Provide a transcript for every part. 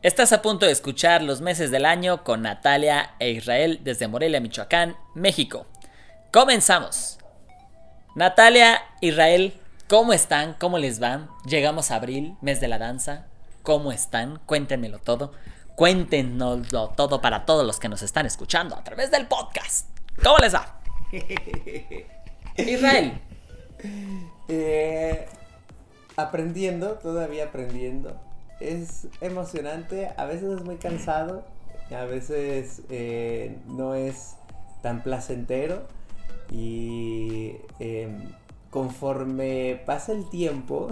Estás a punto de escuchar Los meses del año con Natalia e Israel desde Morelia, Michoacán, México. Comenzamos. Natalia, Israel, ¿cómo están? ¿Cómo les van? Llegamos a abril, mes de la danza. ¿Cómo están? Cuéntenmelo todo. Cuéntenoslo todo para todos los que nos están escuchando a través del podcast. ¿Cómo les va? Israel. Eh, aprendiendo, todavía aprendiendo es emocionante, a veces es muy cansado, a veces eh, no es tan placentero y em, conforme pasa el tiempo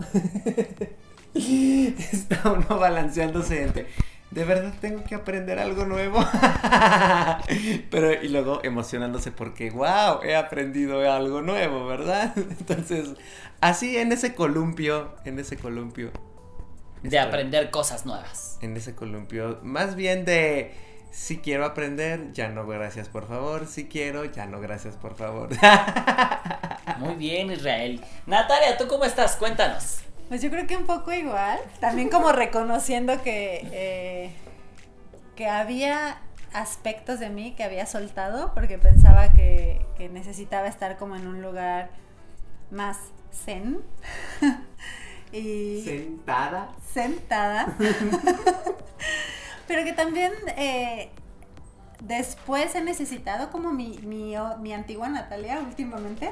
está uno balanceándose entre de verdad tengo que aprender algo nuevo. Pero y luego emocionándose porque, wow, he aprendido algo nuevo, ¿verdad? Entonces, así en ese columpio, en ese columpio, de aprender cosas nuevas. En ese columpio, más bien de si quiero aprender, ya no gracias por favor, si quiero, ya no gracias por favor. Muy bien, Israel. Natalia, ¿tú cómo estás? Cuéntanos. Pues yo creo que un poco igual, también como reconociendo que, eh, que había aspectos de mí que había soltado porque pensaba que, que necesitaba estar como en un lugar más zen. y sentada. Sentada. Pero que también eh, después he necesitado como mi, mi, antigua Natalia últimamente.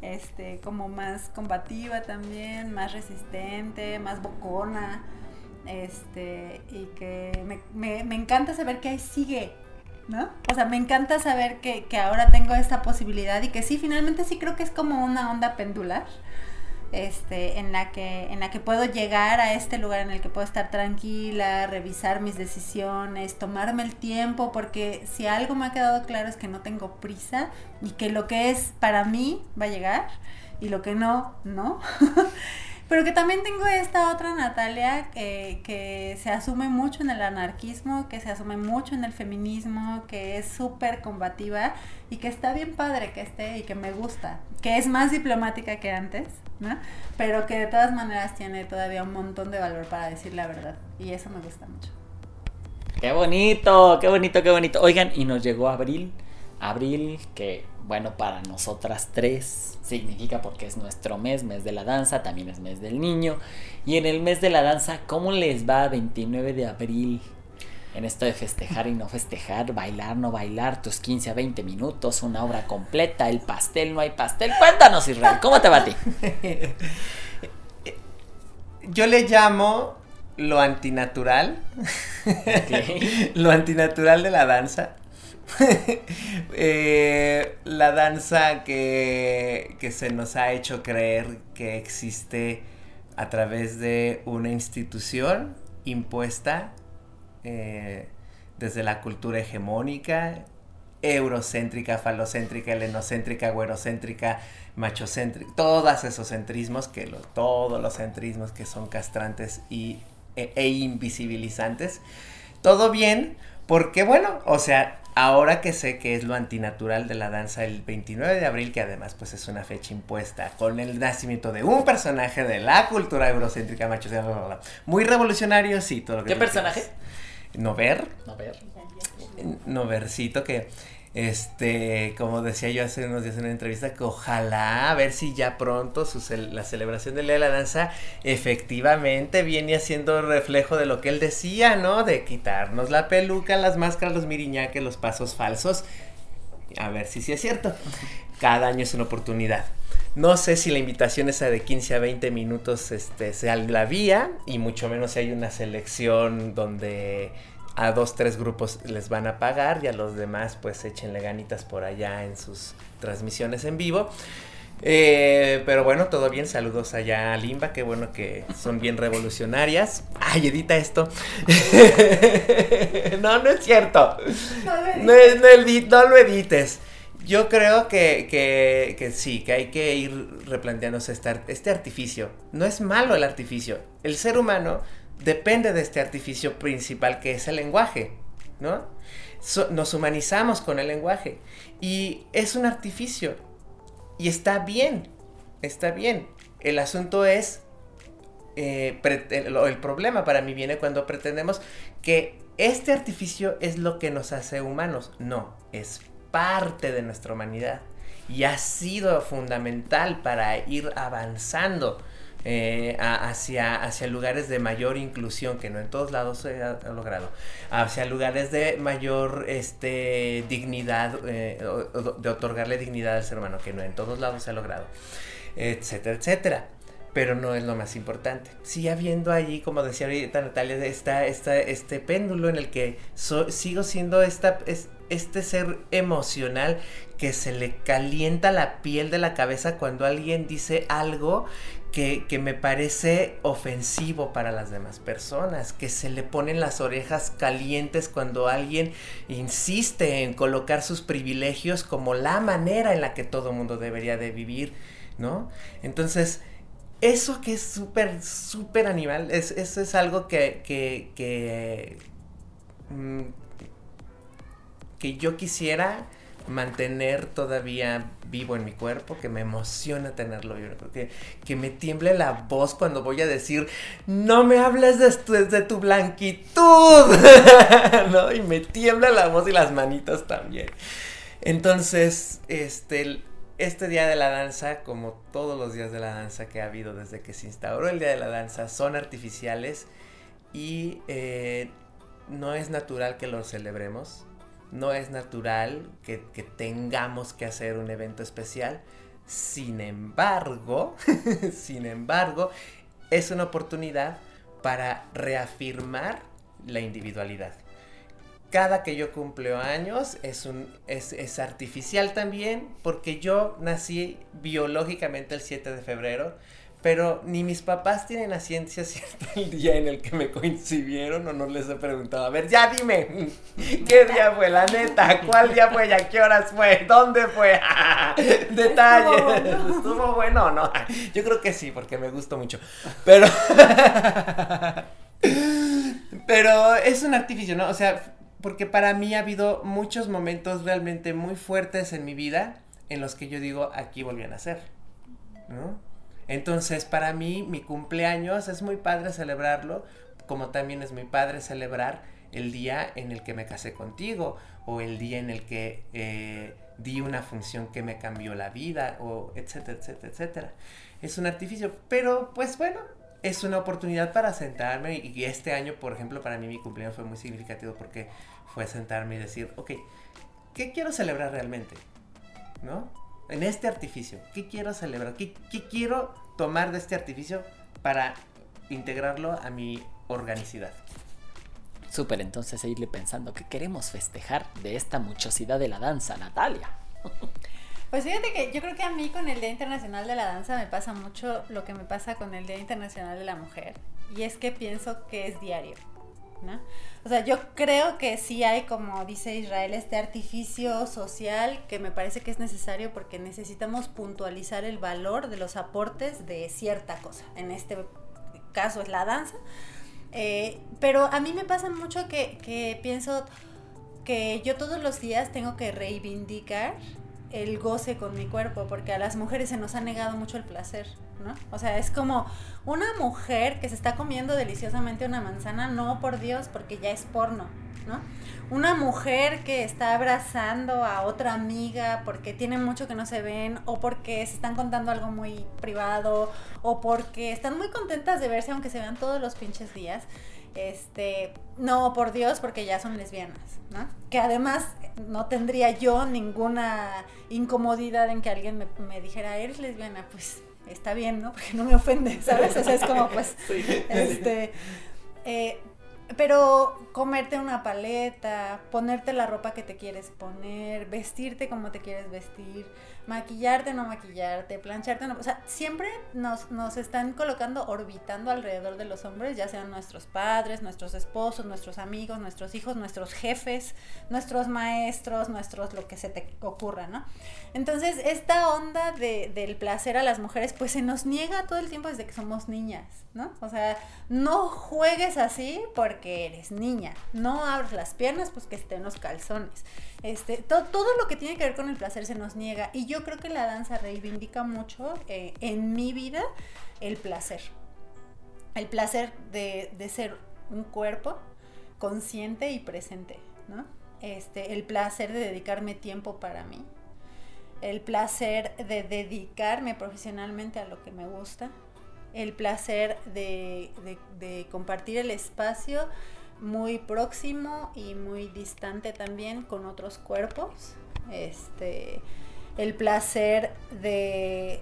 Este, como más combativa también, más resistente, más bocona. Este, y que me, encanta saber que ahí sigue, ¿no? O sea, me encanta saber que, que, ahora tengo esta posibilidad y que sí, finalmente sí creo que es como una onda pendular este, en, la que, en la que puedo llegar a este lugar en el que puedo estar tranquila, revisar mis decisiones, tomarme el tiempo, porque si algo me ha quedado claro es que no tengo prisa y que lo que es para mí va a llegar y lo que no, no. Pero que también tengo esta otra Natalia que, se asume mucho en el anarquismo, que se asume mucho en el feminismo, que es súper combativa y que está bien padre que esté y que me gusta, que es más diplomática que antes, ¿no? Pero que de todas maneras tiene todavía un montón de valor para decir la verdad y eso me gusta mucho. Qué bonito, qué bonito, qué bonito. Oigan, y nos llegó abril, abril que bueno, para nosotras tres significa porque es nuestro mes, mes de la danza, también es mes del niño. Y en el mes de la danza, ¿cómo les va 29 de abril? En esto de festejar y no festejar, bailar, no bailar, tus 15 a 20 minutos, una obra completa, el pastel, no hay pastel. Cuéntanos, Israel, ¿cómo te va a ti? Yo le llamo lo antinatural. lo antinatural de la danza Eh, la danza que, que se nos ha hecho creer que existe a través de una institución impuesta eh, desde la cultura hegemónica, eurocéntrica, falocéntrica, helenocéntrica, güerocéntrica, machocéntrica, todos esos centrismos, que todos los centrismos que son castrantes y, e, e invisibilizantes. Todo bien, porque bueno, o sea, Ahora que sé que es lo antinatural de la danza el 29 de abril, que además pues es una fecha impuesta con el nacimiento de un personaje de la cultura eurocéntrica macho, muy revolucionario, sí, todo lo que ¿Qué personaje? Nover. Nover. Novercito que este, como decía yo hace unos días en una entrevista, que ojalá a ver si ya pronto la celebración del Día de la Danza efectivamente viene haciendo reflejo de lo que él decía, ¿no? De quitarnos la peluca, las máscaras, los miriñaques, los pasos falsos. A ver si sí es cierto. Cada año es una oportunidad. No sé si la invitación esa de 15 a 20 minutos este, sea la vía, y mucho menos si hay una selección donde a dos, tres grupos les van a pagar y a los demás pues échenle ganitas por allá en sus transmisiones en vivo. Eh, pero bueno, todo bien, saludos allá a Limba, qué bueno que son bien revolucionarias. Ay, edita esto. no, no es cierto. No lo, edites. Yo creo que, que, que, sí, que hay que ir replanteándose este, este artificio. No es malo el artificio. El ser humano depende de este artificio principal que es el lenguaje, ¿no? nos humanizamos con el lenguaje y es un artificio y está bien, está bien. El asunto es eh, el problema para mí viene cuando pretendemos que este artificio es lo que nos hace humanos. No, es parte de nuestra humanidad y ha sido fundamental para ir avanzando eh, hacia, hacia lugares de mayor inclusión, que no en todos lados se ha, logrado, hacia lugares de mayor este, dignidad, eh, de otorgarle dignidad al ser humano, que no en todos lados se ha logrado, etcétera, etcétera pero no es lo más importante. Sigue habiendo allí, como decía ahorita Natalia, está, está este péndulo en el que sigo siendo esta, este ser emocional que se le calienta la piel de la cabeza cuando alguien dice algo que, me parece ofensivo para las demás personas, que se le ponen las orejas calientes cuando alguien insiste en colocar sus privilegios como la manera en la que todo mundo debería de vivir, ¿no? Entonces, eso que es súper, súper animal, es, eso es algo que, que, que, mm, que yo quisiera mantener todavía vivo en mi cuerpo, que me emociona tenerlo que, que me tiemble la voz cuando voy a decir, no me hables de tu, de tu blanquitud, ¿no? Y me tiembla la voz y las manitas también. Entonces, este, este día de la danza, como todos los días de la danza que ha habido desde que se instauró el día de la danza, son artificiales y eh, no es natural que los celebremos, no es natural que, tengamos que hacer un evento especial. Sin embargo, sin embargo, es una oportunidad para reafirmar la individualidad cada que yo cumplo años es, un, es, artificial también, porque yo nací biológicamente el 7 de febrero, pero ni mis papás tienen la ciencia cierta el día en el que me coincidieron o no les he preguntado. A ver, ya dime, ¿qué día fue? La neta, ¿cuál día fue? ¿A qué horas fue? ¿Dónde fue? Detalles. ¿Estuvo bueno o no? Yo creo que sí, porque me gustó mucho. Pero... Pero es un artificio, ¿no? O sea, porque para mí ha habido muchos momentos realmente muy fuertes en mi vida en los que yo digo, aquí volví a nacer, ¿no? Entonces, para mí, mi cumpleaños es muy padre celebrarlo, como también es muy padre celebrar el día en el que me casé contigo, o el día en el que eh, di una función que me cambió la vida, o etcétera, etcétera, etcétera. Es un artificio, pero pues bueno, es una oportunidad para sentarme y este año, por ejemplo, para mí mi cumpleaños fue muy significativo porque fue sentarme y decir, ok, ¿qué quiero celebrar realmente? ¿No? En este artificio, ¿qué quiero celebrar? ¿Qué, quiero tomar de este artificio para integrarlo a mi organicidad? Súper, entonces irle pensando que queremos festejar de esta muchosidad de la danza, Natalia. Pues fíjate que yo creo que a mí con el Día Internacional de la Danza me pasa mucho lo que me pasa con el Día Internacional de la Mujer. Y es que pienso que es diario. O sea, yo creo que sí hay, como dice Israel, este artificio social que me parece que es necesario porque necesitamos puntualizar el valor de los aportes de cierta cosa. En este caso es la danza. Eh, pero a mí me pasa mucho que, que pienso que yo todos los días tengo que reivindicar el goce con mi cuerpo, porque a las mujeres se nos ha negado mucho el placer, ¿no? O sea, es como una mujer que se está comiendo deliciosamente una manzana, no por Dios, porque ya es porno, ¿no? Una mujer que está abrazando a otra amiga porque tiene mucho que no se ven, o porque se están contando algo muy privado, o porque están muy contentas de verse aunque se vean todos los pinches días. Este, no, por Dios, porque ya son lesbianas, ¿no? Que además no tendría yo ninguna incomodidad en que alguien me, dijera, eres lesbiana, pues está bien, ¿no? Porque no me ofende, ¿sabes? O sea, es como, pues, este, eh, pero comerte una paleta, ponerte la ropa que te quieres poner, vestirte como te quieres vestir, maquillarte, no maquillarte, plancharte, no. O sea, siempre nos, nos están colocando, orbitando alrededor de los hombres, ya sean nuestros padres, nuestros esposos, nuestros amigos, nuestros hijos, nuestros jefes, nuestros maestros, nuestros lo que se te ocurra, ¿no? Entonces, esta onda de, del placer a las mujeres, pues se nos niega todo el tiempo desde que somos niñas, ¿no? O sea, no juegues así porque eres niña, no abres las piernas, pues que estén los calzones. Este, todo lo que tiene que ver con el placer se nos niega. Y yo creo que la danza reivindica mucho eh, en mi vida el placer. el placer de, de ser un cuerpo consciente y presente, ¿no? Este, el placer de dedicarme tiempo para mí, el placer de dedicarme profesionalmente a lo que me gusta, el placer de, compartir el espacio muy próximo y muy distante también con otros cuerpos. Este, el placer de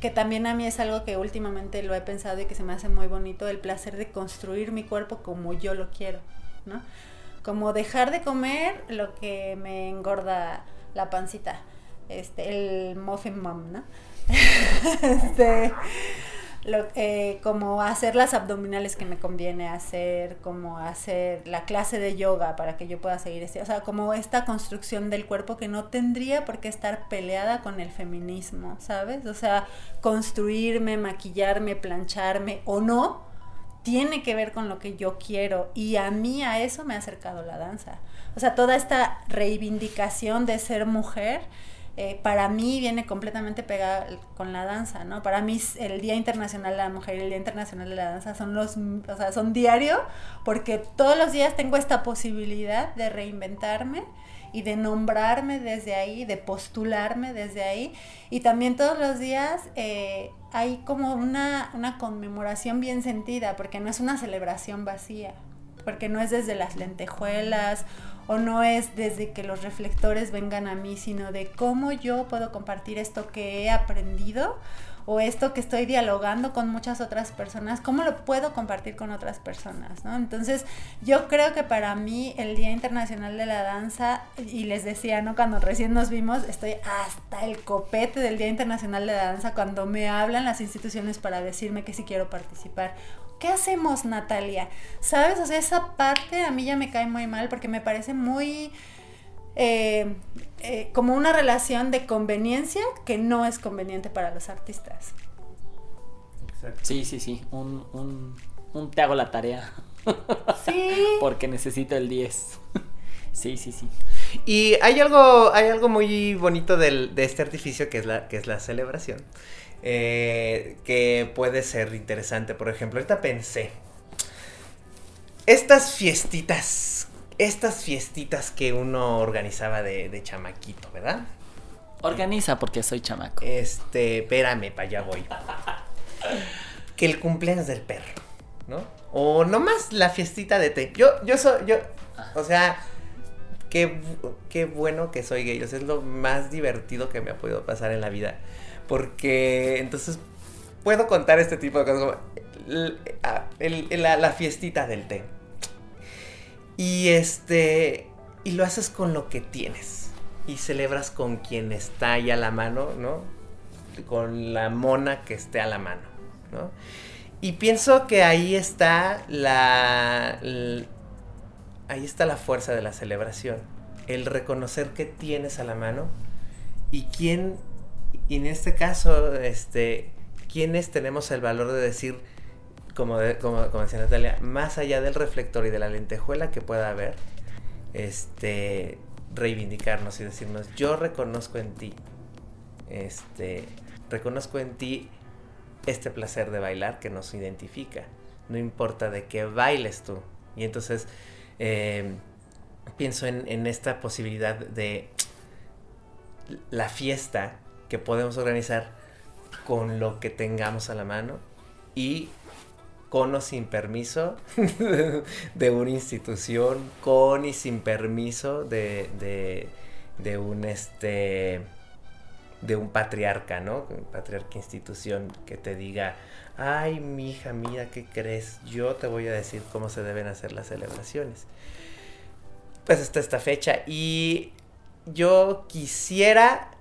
que también a mí es algo que últimamente lo he pensado y que se me hace muy bonito, el placer de construir mi cuerpo como yo lo quiero, ¿no? Como dejar de comer lo que me engorda la pancita, este, el muffin mom, ¿no? este, lo, eh, como hacer las abdominales que me conviene hacer, como hacer la clase de yoga para que yo pueda seguir este, o sea, como esta construcción del cuerpo que no tendría por qué estar peleada con el feminismo, ¿sabes? O sea, construirme, maquillarme, plancharme o no, tiene que ver con lo que yo quiero y a mí a eso me ha acercado la danza. O sea, toda esta reivindicación de ser mujer eh, para mí viene completamente pegada con la danza, ¿no? Para mí el Día Internacional de la Mujer y el Día Internacional de la Danza son los, o sea, son diario porque todos los días tengo esta posibilidad de reinventarme y de nombrarme desde ahí, de postularme desde ahí. Y también todos los días eh, hay como una, una conmemoración bien sentida, porque no es una celebración vacía, porque no es desde las lentejuelas o no es desde que los reflectores vengan a mí, sino de cómo yo puedo compartir esto que he aprendido o esto que estoy dialogando con muchas otras personas, cómo lo puedo compartir con otras personas, ¿no? Entonces, yo creo que para mí el Día Internacional de la Danza, y les decía, ¿no? Cuando recién nos vimos, estoy hasta el copete del Día Internacional de la Danza cuando me hablan las instituciones para decirme que sí quiero participar ¿qué hacemos, Natalia? ¿Sabes? O sea, esa parte a mí ya me cae muy mal porque me parece muy... Eh, eh, como una relación de conveniencia que no es conveniente para los artistas. Sí, sí, sí. Un, un, un te hago la tarea. Sí. porque necesito el 10. sí, sí, sí. Y hay algo, hay algo muy bonito del, de este artificio que es la, que es la celebración. Eh, que puede ser interesante. Por ejemplo, ahorita pensé, estas fiestitas, estas fiestitas que uno organizaba de, chamaquito, ¿verdad? Organiza porque soy chamaco. Este, espérame, para allá voy. que el cumpleaños del perro, ¿no? O nomás la fiestita de té. Yo, yo soy, yo, o sea, qué, qué bueno que soy gay. es lo más divertido que me ha podido pasar en la vida. Porque entonces puedo contar este tipo de cosas ah, la, fiestita del té. Y este. Y lo haces con lo que tienes. Y celebras con quien está ahí a la mano, ¿no? Con la mona que esté a la mano, ¿no? Y pienso que ahí está la, ahí está la fuerza de la celebración. El reconocer que tienes a la mano y quién y en este caso, este, ¿quiénes tenemos el valor de decir, como, como, decía Natalia, más allá del reflector y de la lentejuela que pueda haber, este, reivindicarnos y decirnos, yo reconozco en ti, este, reconozco en ti este placer de bailar que nos identifica, no importa de qué bailes tú. Y entonces eh, pienso en, esta posibilidad de la fiesta que podemos organizar con lo que tengamos a la mano y con o sin permiso de una institución, con y sin permiso de, de, un este de un patriarca, ¿no? Patriarca institución que te diga, ay, mi hija, mira, ¿qué crees? Yo te voy a decir cómo se deben hacer las celebraciones. Pues está esta fecha y yo quisiera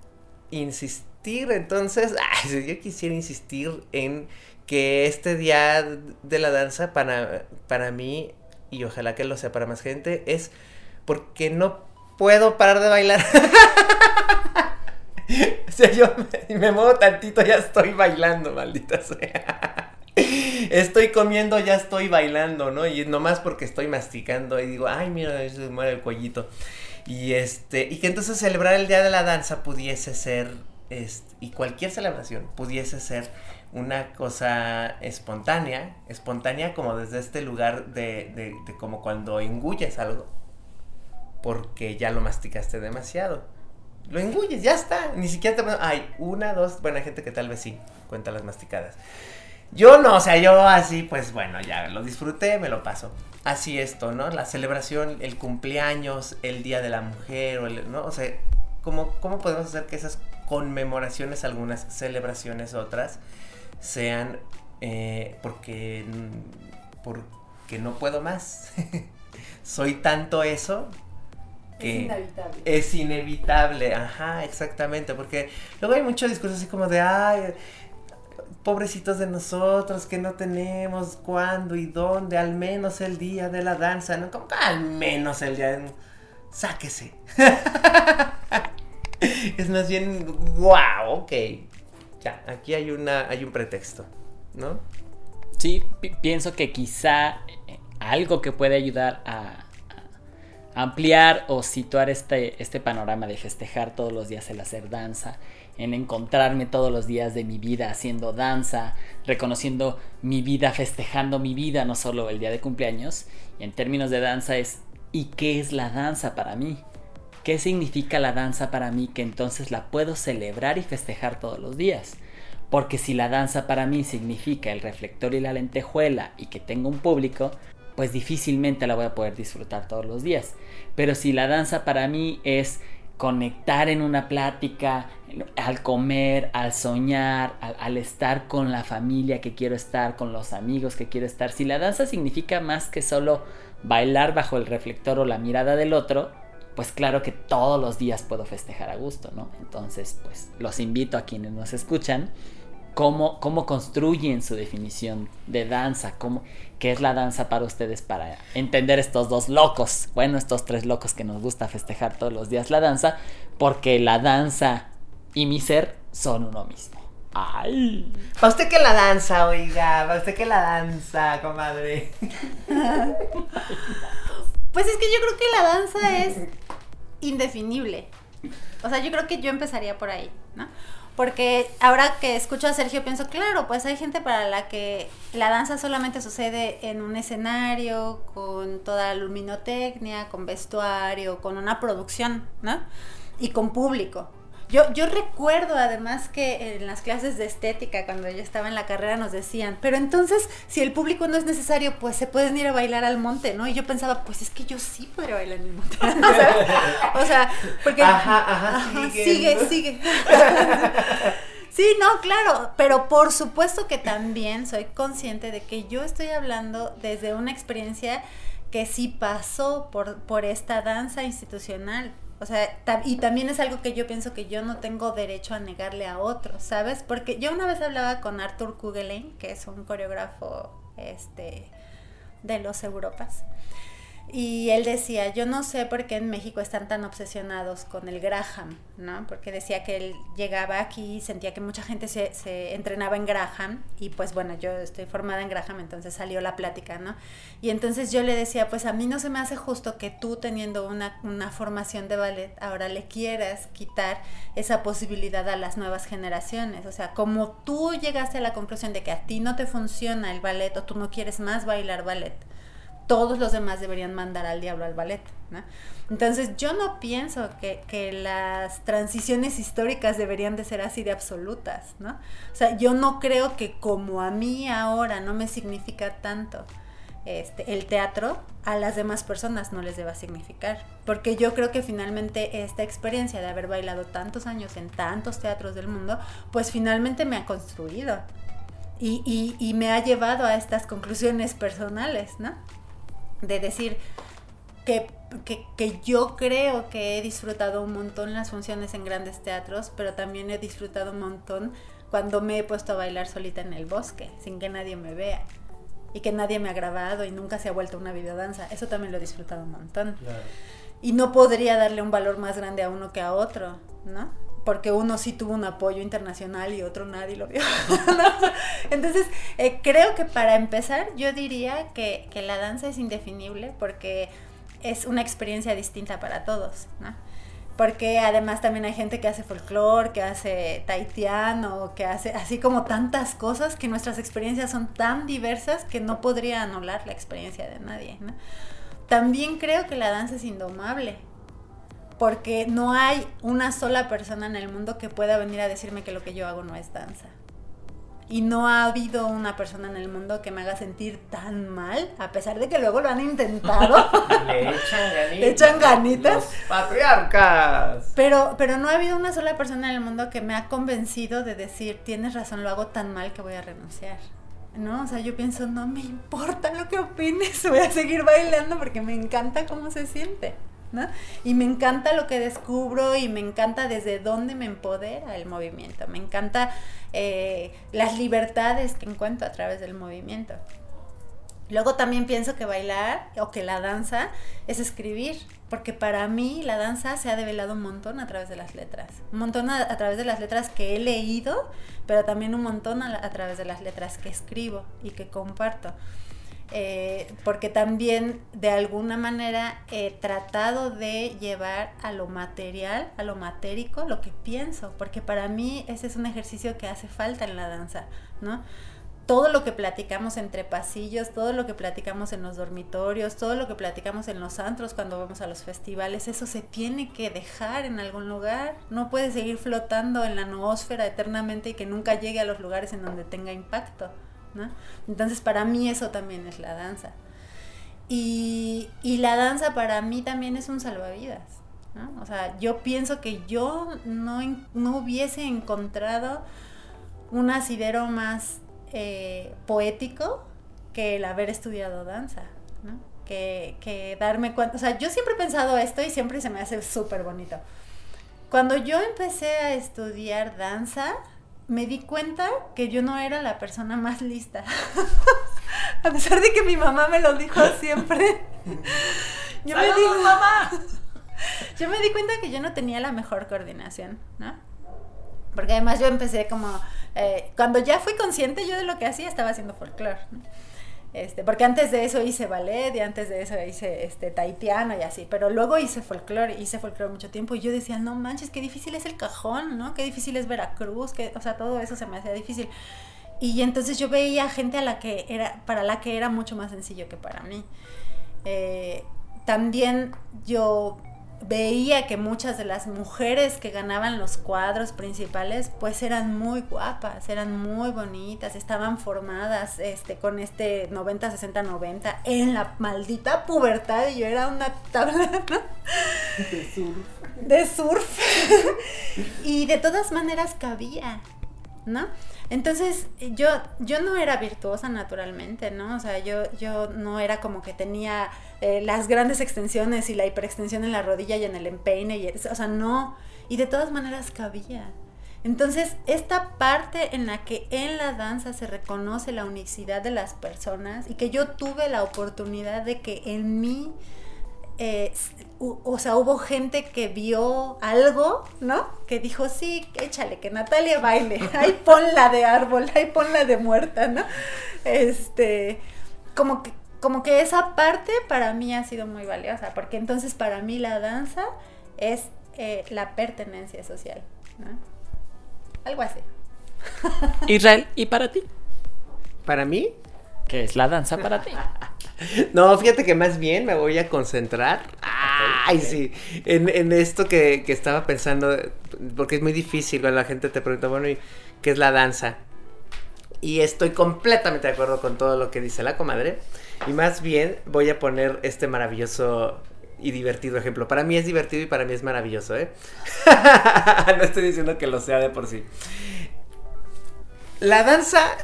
insistir, entonces, yo quisiera insistir en que este día de la danza para, para mí, y ojalá que lo sea para más gente, es porque no puedo parar de bailar. sea, yo me, me, muevo tantito, ya estoy bailando, maldita sea. Estoy comiendo, ya estoy bailando, ¿no? Y nomás porque estoy masticando y digo, ay, mira, se muere el cuellito. Y este, y que entonces celebrar el Día de la Danza pudiese ser, este, y cualquier celebración pudiese ser una cosa espontánea, espontánea como desde este lugar de, de, de como cuando engulles algo, porque ya lo masticaste demasiado. Lo engulles, ya está, ni siquiera te... Hay una, dos, buena gente que tal vez sí cuenta las masticadas. Yo no, o sea, yo así, pues bueno, ya lo disfruté, me lo paso. Así esto, ¿no? La celebración, el cumpleaños, el Día de la Mujer, o ¿no? O sea, ¿cómo, ¿cómo podemos hacer que esas conmemoraciones, algunas celebraciones otras, sean eh, porque, porque no puedo más? Soy tanto eso que es inevitable. Es inevitable, ajá, exactamente, porque luego hay mucho discurso así como de, ay, pobrecitos de nosotros que no tenemos cuándo y dónde, al menos el día de la danza, ¿no? Como al menos el día de... Sáquese. es más bien, wow, ok. Ya, aquí hay, una, hay un pretexto, ¿no? Sí, pienso que quizá eh, algo que puede ayudar a, ampliar o situar este, este panorama de festejar todos los días el hacer danza, en encontrarme todos los días de mi vida haciendo danza, reconociendo mi vida, festejando mi vida, no solo el día de cumpleaños. Y en términos de danza es, ¿y qué es la danza para mí? ¿Qué significa la danza para mí que entonces la puedo celebrar y festejar todos los días? Porque si la danza para mí significa el reflector y la lentejuela y que tengo un público, pues difícilmente la voy a poder disfrutar todos los días. Pero si la danza para mí es conectar en una plática, al comer, al soñar, al, estar con la familia que quiero estar, con los amigos que quiero estar, si la danza significa más que solo bailar bajo el reflector o la mirada del otro, pues claro que todos los días puedo festejar a gusto, ¿no? Entonces, pues los invito a quienes nos escuchan cómo, cómo construyen su definición de danza, cómo, qué es la danza para ustedes para entender estos dos locos, bueno, estos tres locos que nos gusta festejar todos los días la danza, porque la danza y mi ser son uno mismo. ¡Ay! ¿Para usted que la danza, oiga? ¿Para usted que la danza, comadre? pues es que yo creo que la danza es indefinible. O sea, yo creo que yo empezaría por ahí, ¿no? Porque ahora que escucho a Sergio pienso, claro, pues hay gente para la que la danza solamente sucede en un escenario, con toda la luminotecnia, con vestuario, con una producción, ¿no? Y con público. Yo, yo recuerdo además que en las clases de estética, cuando yo estaba en la carrera, nos decían, pero entonces, si el público no es necesario, pues se pueden ir a bailar al monte, ¿no? Y yo pensaba, pues es que yo sí podría bailar en el monte. o sea, porque... Ajá, ajá, sigue, sigue. Sí, no, claro, pero por supuesto que también soy consciente de que yo estoy hablando desde una experiencia que sí pasó por, por esta danza institucional, o sea, y también es algo que yo pienso que yo no tengo derecho a negarle a otros, ¿sabes? Porque yo una vez hablaba con Arthur Kugelen, que es un coreógrafo este, de los Europas, y él decía, yo no sé por qué en México están tan obsesionados con el Graham, ¿no? Porque decía que él llegaba aquí y sentía que mucha gente se, se, entrenaba en Graham y pues bueno, yo estoy formada en Graham, entonces salió la plática, ¿no? Y entonces yo le decía, pues a mí no se me hace justo que tú teniendo una, una formación de ballet ahora le quieras quitar esa posibilidad a las nuevas generaciones. O sea, como tú llegaste a la conclusión de que a ti no te funciona el ballet o tú no quieres más bailar ballet todos los demás deberían mandar al diablo al ballet. ¿no? Entonces yo no pienso que, que, las transiciones históricas deberían de ser así de absolutas, ¿no? O sea, yo no creo que como a mí ahora no me significa tanto este, el teatro, a las demás personas no les deba significar. Porque yo creo que finalmente esta experiencia de haber bailado tantos años en tantos teatros del mundo, pues finalmente me ha construido. Y, y, y me ha llevado a estas conclusiones personales, ¿no? De decir que, que, yo creo que he disfrutado un montón las funciones en grandes teatros, pero también he disfrutado un montón cuando me he puesto a bailar solita en el bosque, sin que nadie me vea. Y que nadie me ha grabado y nunca se ha vuelto una videodanza. Eso también lo he disfrutado un montón. Y no podría darle un valor más grande a uno que a otro, ¿no? Porque uno sí tuvo un apoyo internacional y otro nadie lo vio. Entonces, eh, creo que para empezar, yo diría que, la danza es indefinible porque es una experiencia distinta para todos, porque además también hay gente que hace folclore, que hace taitiano, que hace así como tantas cosas que nuestras experiencias son tan diversas que no podría anular la experiencia de nadie. ¿no? También creo que la danza es indomable, porque no hay una sola persona en el mundo que pueda venir a decirme que lo que yo hago no es danza. Y no ha habido una persona en el mundo que me haga sentir tan mal, a pesar de que luego lo han intentado. Le echan ganitas. Le echan ganitas. Los patriarcas. Pero, pero no ha habido una sola persona en el mundo que me ha convencido de decir, tienes razón, lo hago tan mal que voy a renunciar. ¿No? O sea, yo pienso, no me importa lo que opines, voy a seguir bailando porque me encanta cómo se siente. Y me encanta lo que descubro y me encanta desde dónde me empodera el movimiento. Me encanta eh, las libertades que encuentro a través del movimiento. Luego también pienso que bailar o que la danza es escribir, porque para mí la danza se ha develado un montón a través de las letras. Un montón a, través de las letras que he leído, pero también un montón a través de las letras que escribo y que comparto. Eh, porque también de alguna manera he tratado de llevar a lo material, a lo matérico, lo que pienso, porque para mí ese es un ejercicio que hace falta en la danza, ¿no? Todo lo que platicamos entre pasillos, todo lo que platicamos en los dormitorios, todo lo que platicamos en los antros cuando vamos a los festivales, eso se tiene que dejar en algún lugar. No puede seguir flotando en la noósfera eternamente y que nunca llegue a los lugares en donde tenga impacto. ¿No? Entonces para mí eso también es la danza. Y, y, la danza para mí también es un salvavidas. ¿no? O sea, yo pienso que yo no, no hubiese encontrado un asidero más eh, poético que el haber estudiado danza. ¿no? Que, que darme cuenta, o sea, yo siempre he pensado esto y siempre se me hace súper bonito. Cuando yo empecé a estudiar danza, me di cuenta que yo no era la persona más lista. a pesar de que mi mamá me lo dijo siempre. yo me di mamá. yo me di cuenta que yo no tenía la mejor coordinación, ¿no? Porque además yo empecé como eh, cuando ya fui consciente yo de lo que hacía estaba haciendo folclore. ¿no? Este, porque antes de eso hice ballet y antes de eso hice este, taitiano y así, pero luego hice folclore, hice folclore mucho tiempo y yo decía, no manches, qué difícil es el cajón, ¿no? Qué difícil es Veracruz, que, o sea, todo eso se me hacía difícil. Y entonces yo veía gente a la que era, para la que era mucho más sencillo que para mí. Eh, también yo veía que muchas de las mujeres que ganaban los cuadros principales pues eran muy guapas, eran muy bonitas, estaban formadas este con este 90 60 90 en la maldita pubertad y yo era una tabla ¿no? de surf. De surf. y de todas maneras cabía, ¿no? Entonces, yo, yo no era virtuosa naturalmente, ¿no? O sea, yo, yo no era como que tenía eh, las grandes extensiones y la hiperextensión en la rodilla y en el empeine, y, o sea, no. Y de todas maneras cabía. Entonces, esta parte en la que en la danza se reconoce la unicidad de las personas y que yo tuve la oportunidad de que en mí eh, o sea, hubo gente que vio algo, ¿no? Que dijo, sí, échale, que Natalia baile, ahí ponla de árbol, ahí ponla de muerta, ¿no? Este, como que, como que esa parte para mí ha sido muy valiosa, porque entonces para mí la danza es eh, la pertenencia social, ¿no? Algo así. Israel, ¿y para ti? ¿Para mí? ¿Qué es la danza para ti? No, fíjate que más bien me voy a concentrar. Ay, sí. En, en esto que, que, estaba pensando, porque es muy difícil cuando la gente te pregunta, bueno, ¿y qué es la danza? Y estoy completamente de acuerdo con todo lo que dice la comadre. Y más bien voy a poner este maravilloso y divertido ejemplo. Para mí es divertido y para mí es maravilloso, ¿eh? no estoy diciendo que lo sea de por sí. La danza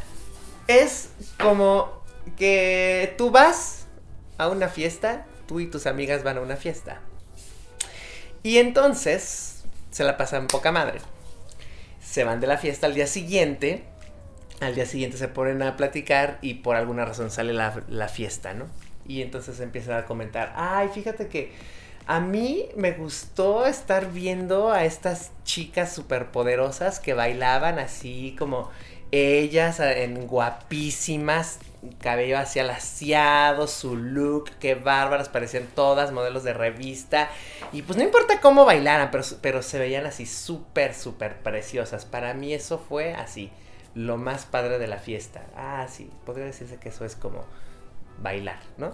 es como que tú vas a una fiesta, tú y tus amigas van a una fiesta. Y entonces se la pasan poca madre. Se van de la fiesta al día siguiente. Al día siguiente se ponen a platicar y por alguna razón sale la, la fiesta, ¿no? Y entonces empiezan a comentar, ay, fíjate que a mí me gustó estar viendo a estas chicas superpoderosas que bailaban así como ellas en guapísimas cabello hacia laciado, su look, qué bárbaras, parecían todas modelos de revista. Y pues no importa cómo bailaran, pero, pero se veían así súper, súper preciosas. Para mí eso fue así, lo más padre de la fiesta. Ah, sí, podría decirse que eso es como bailar, ¿no?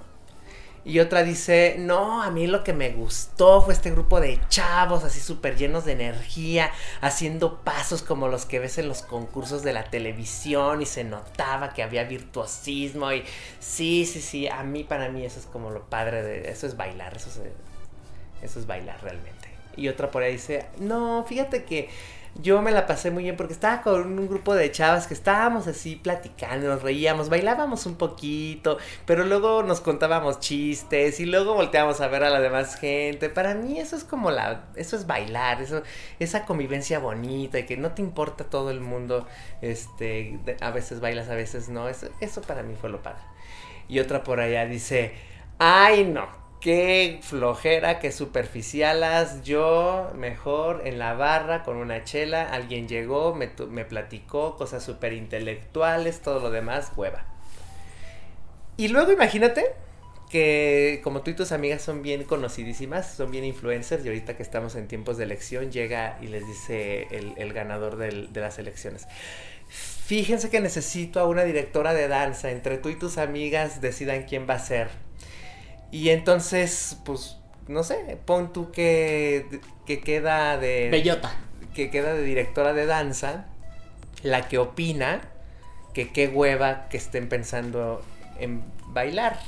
Y otra dice, no, a mí lo que me gustó fue este grupo de chavos así súper llenos de energía, haciendo pasos como los que ves en los concursos de la televisión y se notaba que había virtuosismo y sí, sí, sí, a mí para mí eso es como lo padre de, eso es bailar, eso es, eso es bailar realmente. Y otra por ahí dice, no, fíjate que yo me la pasé muy bien porque estaba con un grupo de chavas que estábamos así platicando, nos reíamos, bailábamos un poquito, pero luego nos contábamos chistes y luego volteábamos a ver a la demás gente. Para mí eso es como la, eso es bailar, eso, esa convivencia bonita y que no te importa todo el mundo, este, a veces bailas, a veces no, eso, eso para mí fue lo padre. Y otra por allá dice, ay no, qué flojera, qué superficialas. Yo mejor en la barra con una chela, alguien llegó, me, me platicó cosas súper intelectuales, todo lo demás, hueva. Y luego imagínate que como tú y tus amigas son bien conocidísimas, son bien influencers y ahorita que estamos en tiempos de elección llega y les dice el, ganador de las elecciones. Fíjense que necesito a una directora de danza, entre tú y tus amigas decidan quién va a ser y entonces, pues, no sé, pon tú que, que queda de... Bellota. Que queda de directora de danza, la que opina que qué hueva que estén pensando en bailar.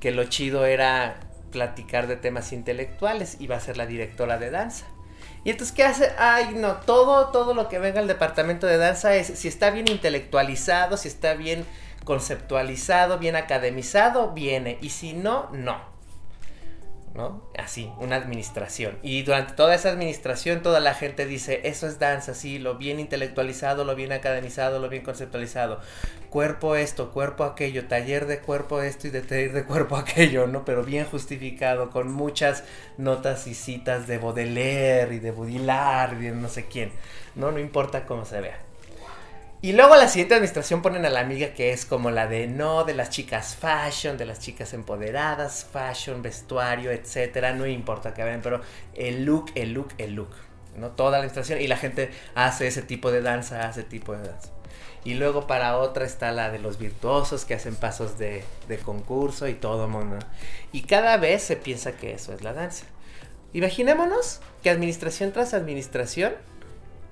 Que lo chido era platicar de temas intelectuales y va a ser la directora de danza. Y entonces, ¿qué hace? Ay, no, todo, todo lo que venga al departamento de danza es si está bien intelectualizado, si está bien conceptualizado, bien academizado, viene. Y si no, no. ¿No? Así, una administración. Y durante toda esa administración toda la gente dice, eso es danza, sí, lo bien intelectualizado, lo bien academizado, lo bien conceptualizado. Cuerpo esto, cuerpo aquello, taller de cuerpo esto y de taller de cuerpo aquello, ¿no? Pero bien justificado, con muchas notas y citas de Baudelaire y de Baudelaire y de no sé quién. No, no importa cómo se vea. Y luego la siguiente administración ponen a la amiga que es como la de no, de las chicas fashion, de las chicas empoderadas, fashion, vestuario, etcétera, no importa que vean, pero el look, el look, el look, ¿no? Toda la administración y la gente hace ese tipo de danza, hace tipo de danza. Y luego para otra está la de los virtuosos que hacen pasos de, de concurso y todo mundo. Y cada vez se piensa que eso es la danza. Imaginémonos que administración tras administración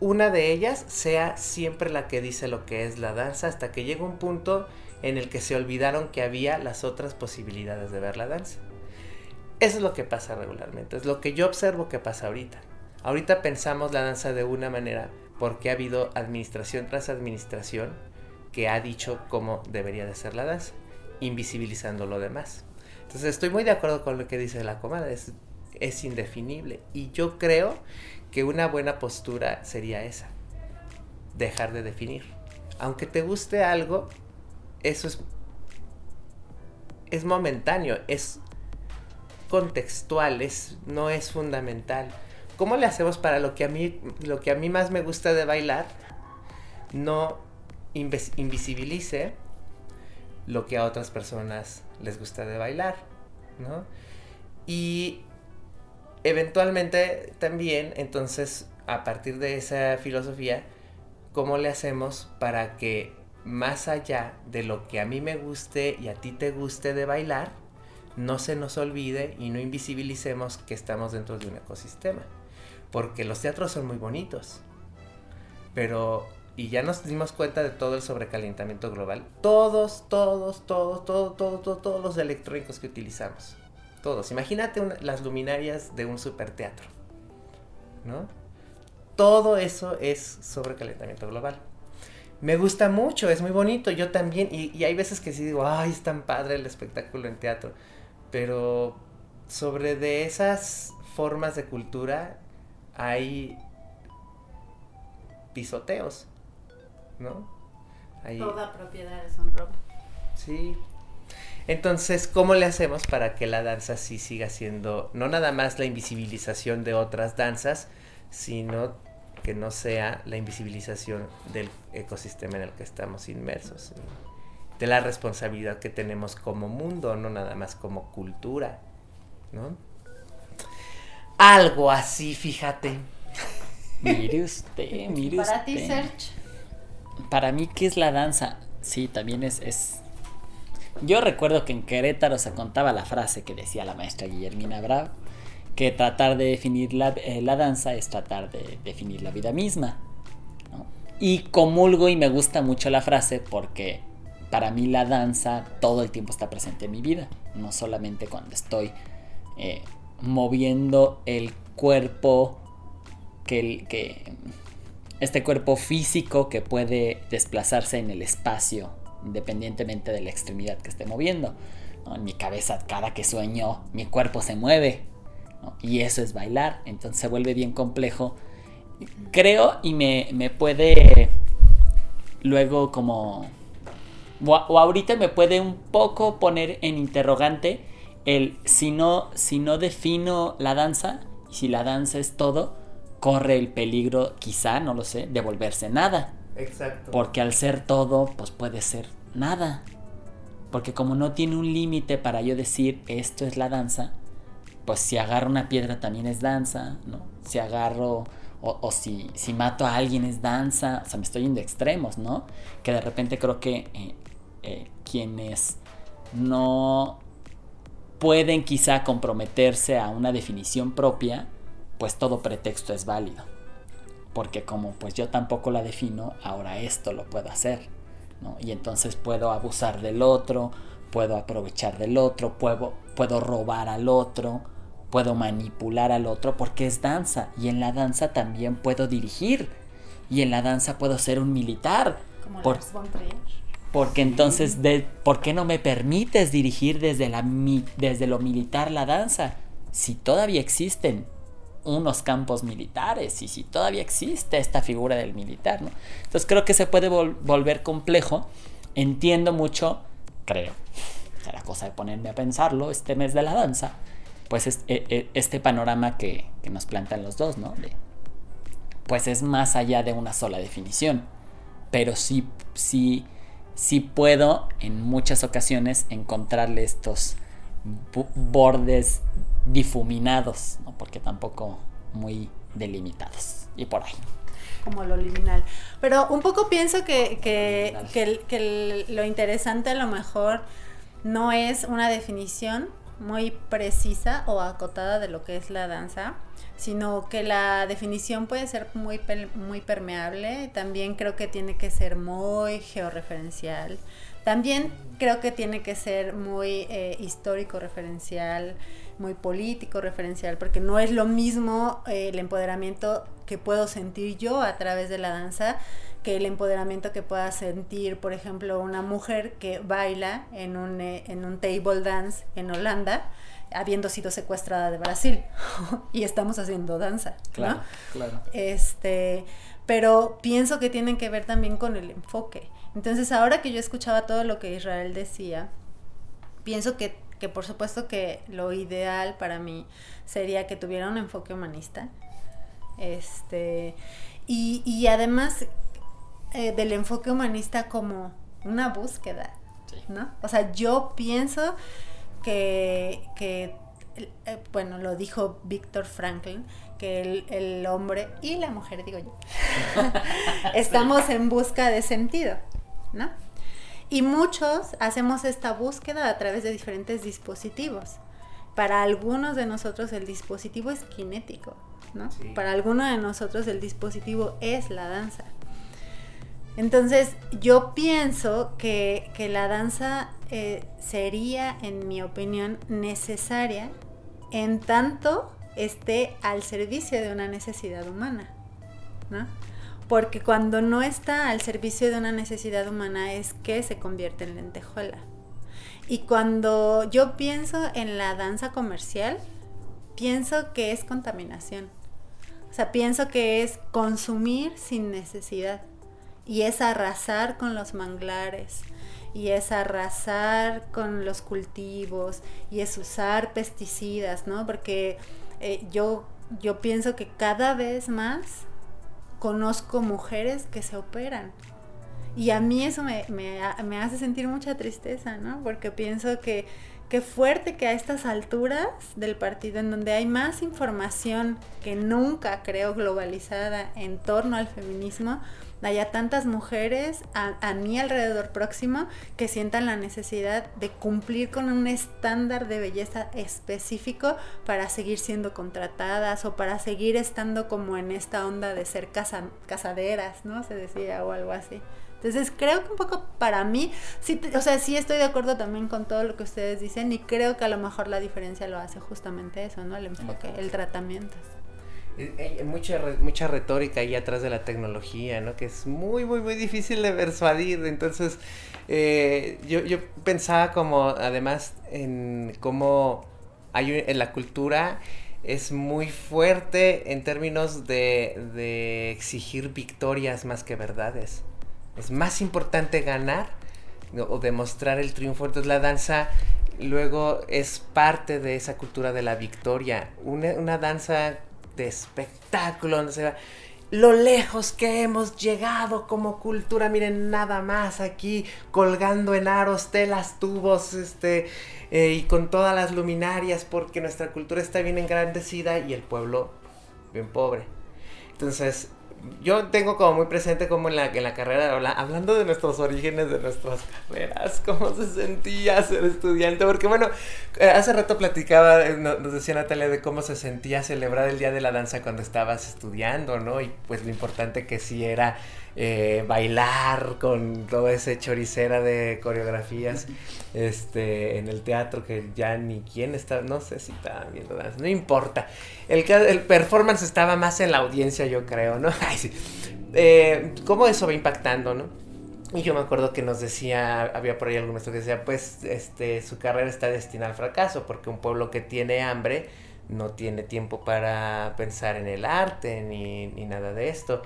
una de ellas sea siempre la que dice lo que es la danza hasta que llega un punto en el que se olvidaron que había las otras posibilidades de ver la danza. Eso es lo que pasa regularmente, es lo que yo observo que pasa ahorita. Ahorita pensamos la danza de una manera porque ha habido administración tras administración que ha dicho cómo debería de ser la danza, invisibilizando lo demás. Entonces estoy muy de acuerdo con lo que dice la comadre, es, es indefinible. Y yo creo que una buena postura sería esa. Dejar de definir. Aunque te guste algo, eso es, es momentáneo, es contextual, es, no es fundamental. ¿Cómo le hacemos para lo que a mí, lo que a mí más me gusta de bailar, no invisibilice lo que a otras personas les gusta de bailar? ¿no? Y eventualmente también, entonces, a partir de esa filosofía, ¿cómo le hacemos para que más allá de lo que a mí me guste y a ti te guste de bailar, no se nos olvide y no invisibilicemos que estamos dentro de un ecosistema? Porque los teatros son muy bonitos, pero y ya nos dimos cuenta de todo el sobrecalentamiento global. Todos, todos, todos, todos, todos, todos, todos los electrónicos que utilizamos todos. Imagínate las luminarias de un superteatro, ¿no? Todo eso es sobre calentamiento global. Me gusta mucho, es muy bonito, yo también, y, hay veces que sí digo, ay, es tan padre el espectáculo en teatro, pero sobre de esas formas de cultura hay pisoteos, ¿no? Toda propiedad es un robo. Sí, entonces, ¿cómo le hacemos para que la danza sí siga siendo no nada más la invisibilización de otras danzas, sino que no sea la invisibilización del ecosistema en el que estamos inmersos? de la responsabilidad que tenemos como mundo, no nada más como cultura, ¿no? Algo así, fíjate. Mire usted, mire Para usted. ti, Serge. Para mí, ¿qué es la danza? Sí, también es, es... Yo recuerdo que en Querétaro se contaba la frase que decía la maestra Guillermina Bravo, que tratar de definir la, eh, danza es tratar de definir la vida misma. Y comulgo y me gusta mucho la frase porque para mí la danza todo el tiempo está presente en mi vida, no solamente cuando estoy eh, moviendo el cuerpo que, el, que este cuerpo físico que puede desplazarse en el espacio independientemente de la extremidad que esté moviendo. ¿no? En mi cabeza cada que sueño mi cuerpo se mueve ¿no? y eso es bailar, entonces se vuelve bien complejo. Creo y me, me puede luego como... O, o ahorita me puede un poco poner en interrogante el si no, si no defino la danza, y si la danza es todo, corre el peligro, quizá, no lo sé, de volverse nada. Exacto. Porque al ser todo, pues puede ser nada. Porque como no tiene un límite para yo decir esto es la danza, pues si agarro una piedra también es danza, ¿no? Si agarro o, si, si, mato a alguien es danza, o sea, me estoy yendo a extremos, ¿no? Que de repente creo que eh, eh, quienes no pueden quizá comprometerse a una definición propia, pues todo pretexto es válido. Porque como pues yo tampoco la defino, ahora esto lo puedo hacer. ¿No? Y entonces puedo abusar del otro, puedo aprovechar del otro, puedo, puedo robar al otro, puedo manipular al otro, porque es danza. Y en la danza también puedo dirigir. Y en la danza puedo ser un militar. Como por, porque entonces, de, ¿por qué no me permites dirigir desde, la, desde lo militar la danza? Si todavía existen unos campos militares y si todavía existe esta figura del militar, ¿no? Entonces creo que se puede vol volver complejo. Entiendo mucho, creo, será cosa de ponerme a pensarlo este mes de la danza, pues es, es, este panorama que, que, nos plantan los dos, ¿no? De, pues es más allá de una sola definición, pero sí, sí, sí puedo en muchas ocasiones encontrarle estos bordes difuminados, ¿no? porque tampoco muy delimitados. Y por ahí. Como lo liminal. Pero un poco pienso que, que, que, que, lo interesante a lo mejor no es una definición muy precisa o acotada de lo que es la danza, sino que la definición puede ser muy, muy permeable. También creo que tiene que ser muy georreferencial. También creo que tiene que ser muy eh, histórico referencial, muy político referencial, porque no es lo mismo eh, el empoderamiento que puedo sentir yo a través de la danza que el empoderamiento que pueda sentir, por ejemplo, una mujer que baila en un, eh, en un table dance en Holanda, habiendo sido secuestrada de Brasil y estamos haciendo danza. Claro, ¿no? claro. Este, pero pienso que tienen que ver también con el enfoque. Entonces, ahora que yo escuchaba todo lo que Israel decía, pienso que, que por supuesto que lo ideal para mí sería que tuviera un enfoque humanista. Este, y, y además eh, del enfoque humanista como una búsqueda, Sí. ¿no? O sea, yo pienso que, que eh, bueno, lo dijo Víctor Franklin, que el, el, hombre y la mujer, digo yo, estamos en busca de sentido, ¿no? Y muchos hacemos esta búsqueda a través de diferentes dispositivos. Para algunos de nosotros el dispositivo es kinético, ¿no? Sí. Para algunos de nosotros el dispositivo es la danza. Entonces, yo pienso que, que la danza eh, sería, en mi opinión, necesaria en tanto esté al servicio de una necesidad humana, ¿no? Porque cuando no está al servicio de una necesidad humana es que se convierte en lentejuela. Y cuando yo pienso en la danza comercial, pienso que es contaminación. O sea, pienso que es consumir sin necesidad. Y es arrasar con los manglares. Y es arrasar con los cultivos. Y es usar pesticidas, ¿no? Porque eh, yo, yo pienso que cada vez más conozco mujeres que se operan Y a mí eso me, me, hace sentir mucha tristeza, ¿no? Porque pienso que qué fuerte que a estas alturas del partido, en donde hay más información que nunca, creo, globalizada en torno al feminismo, haya tantas mujeres a, a, mi alrededor próximo que sientan la necesidad de cumplir con un estándar de belleza específico para seguir siendo contratadas o para seguir estando como en esta onda de ser casa, casaderas, ¿no? Se decía o algo así. Entonces creo que un poco para mí, sí, o sea, sí estoy de acuerdo también con todo lo que ustedes dicen y creo que a lo mejor la diferencia lo hace justamente eso, ¿no? El enfoque, el tratamiento. Hay mucha, mucha retórica ahí atrás de la tecnología, ¿no? Que es muy, muy, muy difícil de persuadir. Entonces, eh, yo, yo pensaba como, además, en cómo hay en la cultura es muy fuerte en términos de, exigir victorias más que verdades. Es más importante ganar o demostrar el triunfo. Entonces la danza luego es parte de esa cultura de la victoria. Una, una danza de espectáculo, se va lo lejos que hemos llegado como cultura, miren nada más aquí colgando en aros, telas, tubos, este, eh, y con todas las luminarias, porque nuestra cultura está bien engrandecida y el pueblo bien pobre. Entonces, yo tengo como muy presente como en la, en la carrera, hablando de nuestros orígenes, de nuestras carreras, cómo se sentía ser estudiante, porque bueno, eh, hace rato platicaba, eh, nos decía Natalia de cómo se sentía celebrar el Día de la Danza cuando estabas estudiando, ¿no? Y pues lo importante que sí era eh, bailar con toda esa choricera de coreografías este, en el teatro que ya ni quién está, no sé si estaba viendo danza, no importa. El, el performance estaba más en la audiencia, yo creo, ¿no? Ay, sí. eh, ¿Cómo eso va impactando, no? Y yo me acuerdo que nos decía, había por ahí algún maestro que decía, pues este, su carrera está destinada al fracaso, porque un pueblo que tiene hambre no tiene tiempo para pensar en el arte ni, ni nada de esto.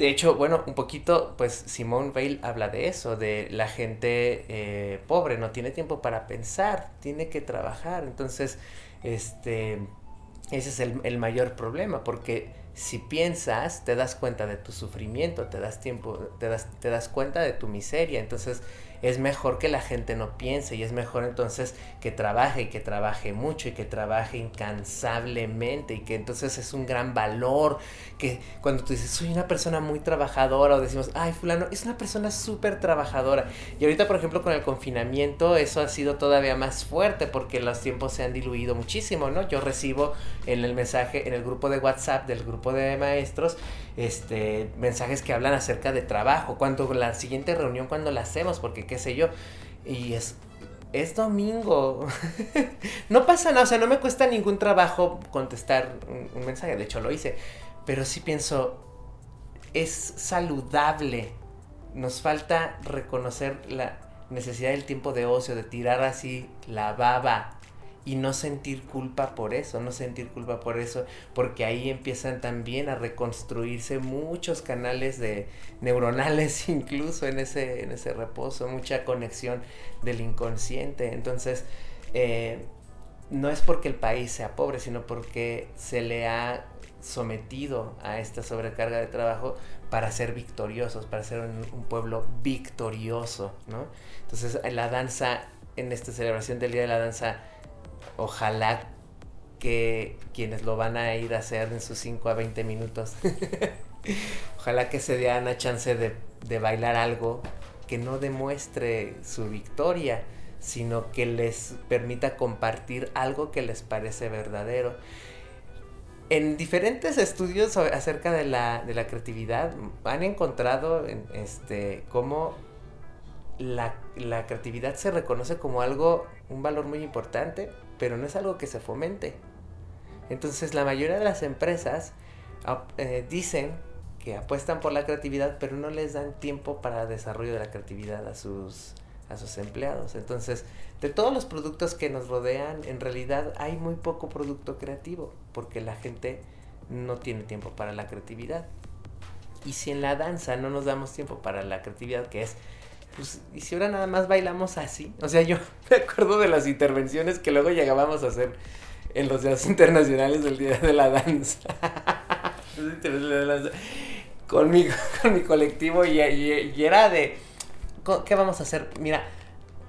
De hecho, bueno, un poquito, pues Simone Weil habla de eso, de la gente eh, pobre, no tiene tiempo para pensar, tiene que trabajar. Entonces, este, ese es el, el, mayor problema, porque si piensas, te das cuenta de tu sufrimiento, te das tiempo, te das, te das cuenta de tu miseria. Entonces, es mejor que la gente no piense y es mejor entonces que trabaje y que trabaje mucho y que trabaje incansablemente y que entonces es un gran valor que cuando tú dices soy una persona muy trabajadora o decimos ay fulano es una persona súper trabajadora y ahorita por ejemplo con el confinamiento eso ha sido todavía más fuerte porque los tiempos se han diluido muchísimo no yo recibo en el mensaje en el grupo de WhatsApp del grupo de maestros este mensajes que hablan acerca de trabajo cuando la siguiente reunión cuando la hacemos porque qué sé yo. Y es, es domingo. no pasa nada, o sea, no me cuesta ningún trabajo contestar un, un, mensaje, de hecho lo hice. Pero sí pienso, es saludable. Nos falta reconocer la necesidad del tiempo de ocio, de tirar así la baba y no sentir culpa por eso, no sentir culpa por eso, porque ahí empiezan también a reconstruirse muchos canales de neuronales incluso en ese, en ese reposo, mucha conexión del inconsciente. Entonces, eh, no es porque el país sea pobre, sino porque se le ha sometido a esta sobrecarga de trabajo para ser victoriosos, para ser un, un pueblo victorioso, ¿no? Entonces, la danza, en esta celebración del Día de la Danza, ojalá que quienes lo van a ir a hacer en sus 5 a 20 minutos, ojalá que se den la chance de, de, bailar algo que no demuestre su victoria, sino que les permita compartir algo que les parece verdadero. En diferentes estudios acerca de la, de la creatividad han encontrado este, cómo la, la creatividad se reconoce como algo, un valor muy importante, pero no es algo que se fomente. Entonces la mayoría de las empresas eh, dicen que apuestan por la creatividad, pero no les dan tiempo para el desarrollo de la creatividad a sus, a sus empleados. Entonces, de todos los productos que nos rodean, en realidad hay muy poco producto creativo, porque la gente no tiene tiempo para la creatividad. Y si en la danza no nos damos tiempo para la creatividad, que es pues, y si ahora nada más bailamos así. O sea, yo me acuerdo de las intervenciones que luego llegábamos a hacer en los días internacionales del Día de la Danza. con mi, con mi colectivo y, era de, ¿qué vamos a hacer? Mira,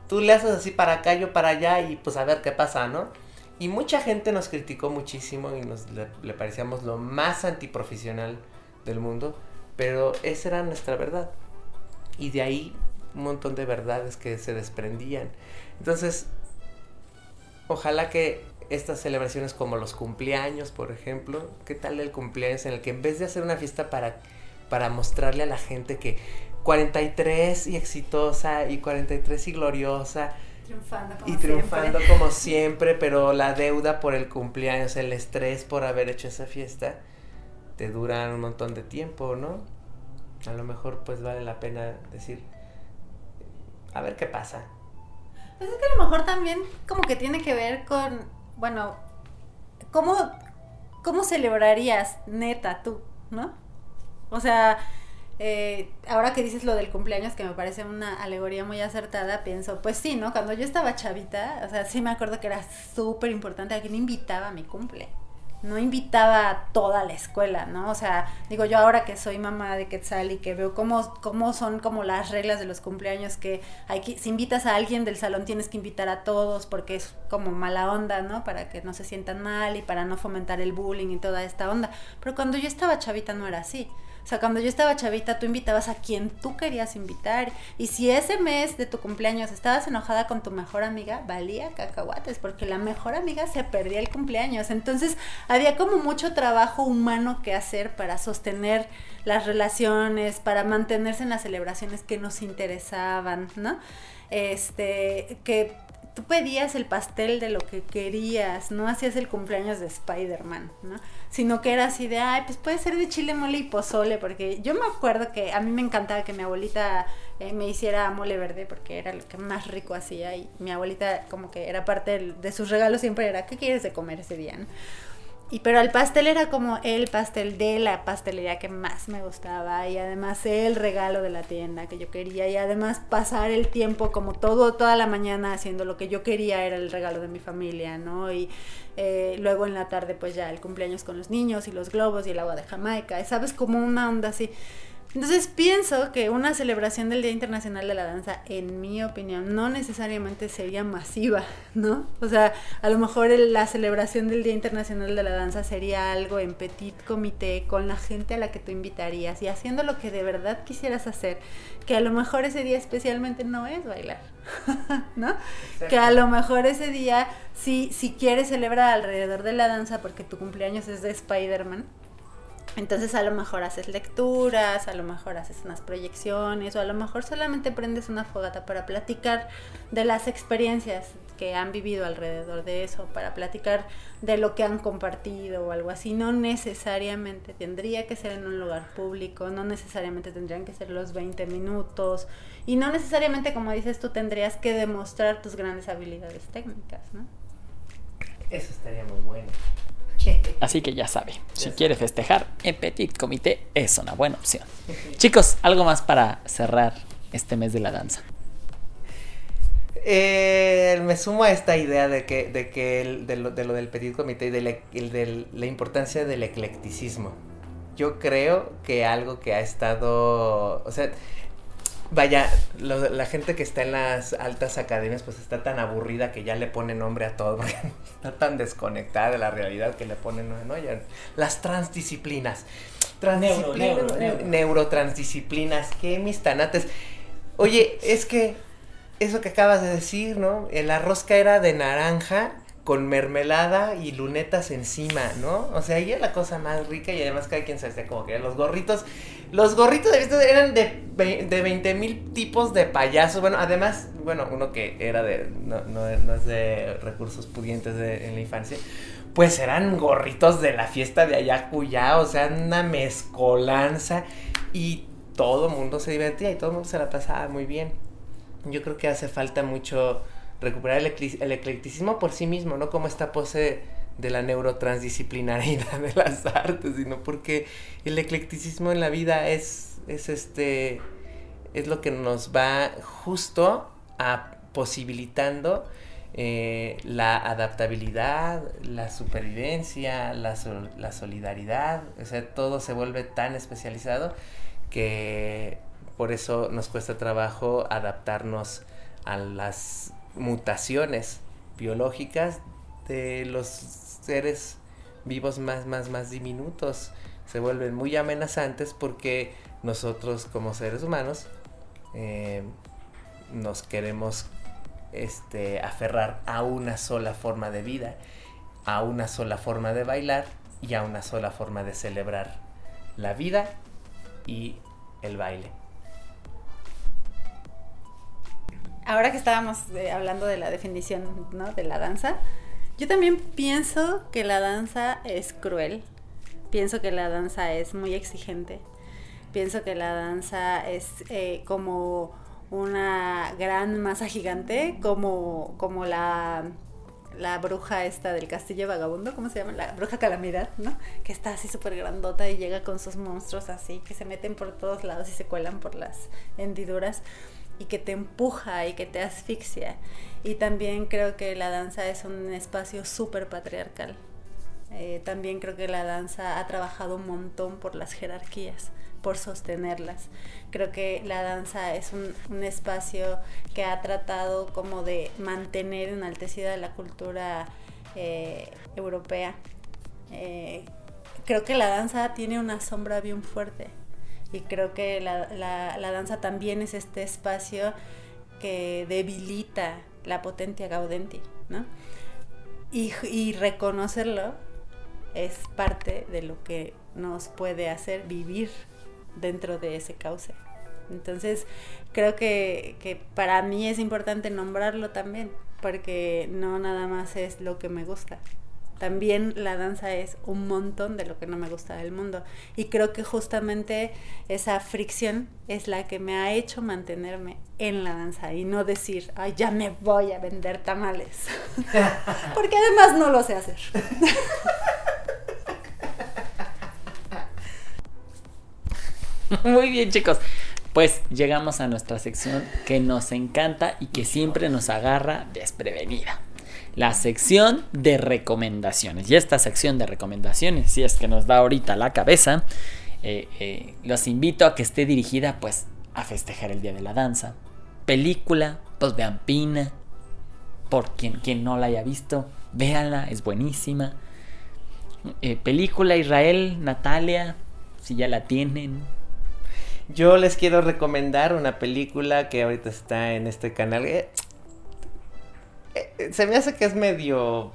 tú le haces así para acá, yo para allá y pues a ver qué pasa, ¿no? Y mucha gente nos criticó muchísimo y nos le parecíamos lo más antiprofesional del mundo, pero esa era nuestra verdad. Y de ahí un montón de verdades que se desprendían. Entonces, ojalá que estas celebraciones como los cumpleaños, por ejemplo, ¿qué tal el cumpleaños en el que en vez de hacer una fiesta para, para mostrarle a la gente que 43 y exitosa y 43 y gloriosa, Triunfando como y triunfando como siempre, pero la deuda por el cumpleaños, el estrés por haber hecho esa fiesta, te duran un montón de tiempo, ¿no? A lo mejor pues vale la pena decir, a ver qué pasa. Pues es que a lo mejor también como que tiene que ver con, bueno, ¿cómo, cómo celebrarías neta tú, no? O sea, eh, ahora que dices lo del cumpleaños, que me parece una alegoría muy acertada, pienso, pues sí, ¿no? Cuando yo estaba chavita, o sea, sí me acuerdo que era súper importante, a quien invitaba a mi cumple no invitaba a toda la escuela, ¿no? O sea, digo yo ahora que soy mamá de Quetzal y que veo cómo, cómo son como las reglas de los cumpleaños, que hay que, si invitas a alguien del salón tienes que invitar a todos porque es como mala onda, ¿no? Para que no se sientan mal y para no fomentar el bullying y toda esta onda. Pero cuando yo estaba chavita no era así. O sea, cuando yo estaba chavita, tú invitabas a quien tú querías invitar. Y si ese mes de tu cumpleaños estabas enojada con tu mejor amiga, valía cacahuates, porque la mejor amiga se perdía el cumpleaños. Entonces, había como mucho trabajo humano que hacer para sostener las relaciones, para mantenerse en las celebraciones que nos interesaban, ¿no? Este, que tú pedías el pastel de lo que querías, no hacías el cumpleaños de Spider-Man, ¿no? Sino que era así de, ay, pues puede ser de chile, mole y pozole, porque yo me acuerdo que a mí me encantaba que mi abuelita eh, me hiciera mole verde, porque era lo que más rico hacía, y mi abuelita como que era parte de, de sus regalos siempre era, ¿qué quieres de comer ese día? Y pero el pastel era como el pastel de la pastelería que más me gustaba y además el regalo de la tienda que yo quería y además pasar el tiempo como todo toda la mañana haciendo lo que yo quería era el regalo de mi familia, ¿no? Y eh, luego en la tarde pues ya el cumpleaños con los niños y los globos y el agua de Jamaica, ¿sabes? Como una onda así. Entonces pienso que una celebración del Día Internacional de la Danza, en mi opinión, no necesariamente sería masiva, ¿no? O sea, a lo mejor la celebración del Día Internacional de la Danza sería algo en petit comité con la gente a la que tú invitarías y haciendo lo que de verdad quisieras hacer, que a lo mejor ese día especialmente no es bailar, ¿no? Que a lo mejor ese día, si, si quieres celebrar alrededor de la danza porque tu cumpleaños es de Spider-Man, entonces a lo mejor haces lecturas, a lo mejor haces unas proyecciones o a lo mejor solamente prendes una fogata para platicar de las experiencias que han vivido alrededor de eso, para platicar de lo que han compartido o algo así. No necesariamente tendría que ser en un lugar público, no necesariamente tendrían que ser los 20 minutos y no necesariamente, como dices tú, tendrías que demostrar tus grandes habilidades técnicas, ¿no? Eso estaría muy bueno. Así que ya sabe, si quiere festejar en Petit Comité es una buena opción. Chicos, algo más para cerrar este mes de la danza. Eh, me sumo a esta idea de que, de que de, lo, del Petit Comité y de de la importancia del eclecticismo. Yo creo que algo que ha estado, o sea, Vaya, la gente que está en las altas academias pues está tan aburrida que ya le pone nombre a todo, porque está tan desconectada de la realidad que le ponen, ¿no? las transdisciplinas. Transdisciplinas, neurotransdisciplinas, qué mis tanates. Oye, es que eso que acabas de decir, ¿no? La rosca era de naranja con mermelada y lunetas encima, ¿no? O sea, ahí es la cosa más rica y además cada quien se hacía como que los gorritos. Los gorritos de vista eran de, de 20 mil tipos de payasos. Bueno, además, bueno, uno que era de, no, no, es de recursos pudientes de, en la infancia, pues eran gorritos de la fiesta de Ayacuyá, o sea, una mezcolanza y todo el mundo se divertía y todo el mundo se la pasaba muy bien. Yo creo que hace falta mucho recuperar el, eclecticismo por sí mismo, no como esta pose de la neurotransdisciplinaridad de las artes, sino porque el eclecticismo en la vida es, es este es lo que nos va justo a posibilitando eh, la adaptabilidad, la supervivencia, la, la solidaridad, o sea, todo se vuelve tan especializado que por eso nos cuesta trabajo adaptarnos a las mutaciones biológicas de los seres vivos más, más, más diminutos. Se vuelven muy amenazantes porque nosotros como seres humanos eh, nos queremos este, aferrar a una sola forma de vida, a una sola forma de bailar y a una sola forma de celebrar la vida y el baile. Ahora que estábamos eh, hablando de la definición de la danza, yo también pienso que la danza es cruel, pienso que la danza es muy exigente, pienso que la danza es eh, como una gran masa gigante, como, como la, la bruja esta del castillo vagabundo, ¿cómo se llama? La bruja calamidad, ¿no? Que está así súper grandota y llega con sus monstruos así, que se meten por todos lados y se cuelan por las hendiduras y que te empuja y que te asfixia. Y también creo que la danza es un espacio súper patriarcal. Eh, también creo que la danza ha trabajado un montón por las jerarquías, por sostenerlas. Creo que la danza es un, espacio que ha tratado como de mantener enaltecida la cultura eh, europea. Eh, creo que la danza tiene una sombra bien fuerte y creo que la, la, danza también es este espacio que debilita la potencia gaudenti, ¿no? Y, y, reconocerlo es parte de lo que nos puede hacer vivir dentro de ese cauce. Entonces, creo que, que para mí es importante nombrarlo también, porque no nada más es lo que me gusta, también la danza es un montón de lo que no me gusta del mundo. Y creo que justamente esa fricción es la que me ha hecho mantenerme en la danza y no decir, ay, ya me voy a vender tamales. Porque además no lo sé hacer. Muy bien, chicos. Pues llegamos a nuestra sección que nos encanta y que siempre nos agarra desprevenida la sección de recomendaciones. Y esta sección de recomendaciones, si es que nos da ahorita la cabeza, eh, eh, los invito a que esté dirigida pues a festejar el Día de la Danza. Película, pues vean Pina. Por quien, quien no la haya visto, véanla, es buenísima. Eh, película Israel, Natalia, si ya la tienen. Yo les quiero recomendar una película que ahorita está en este canal. Eh, se me hace que es medio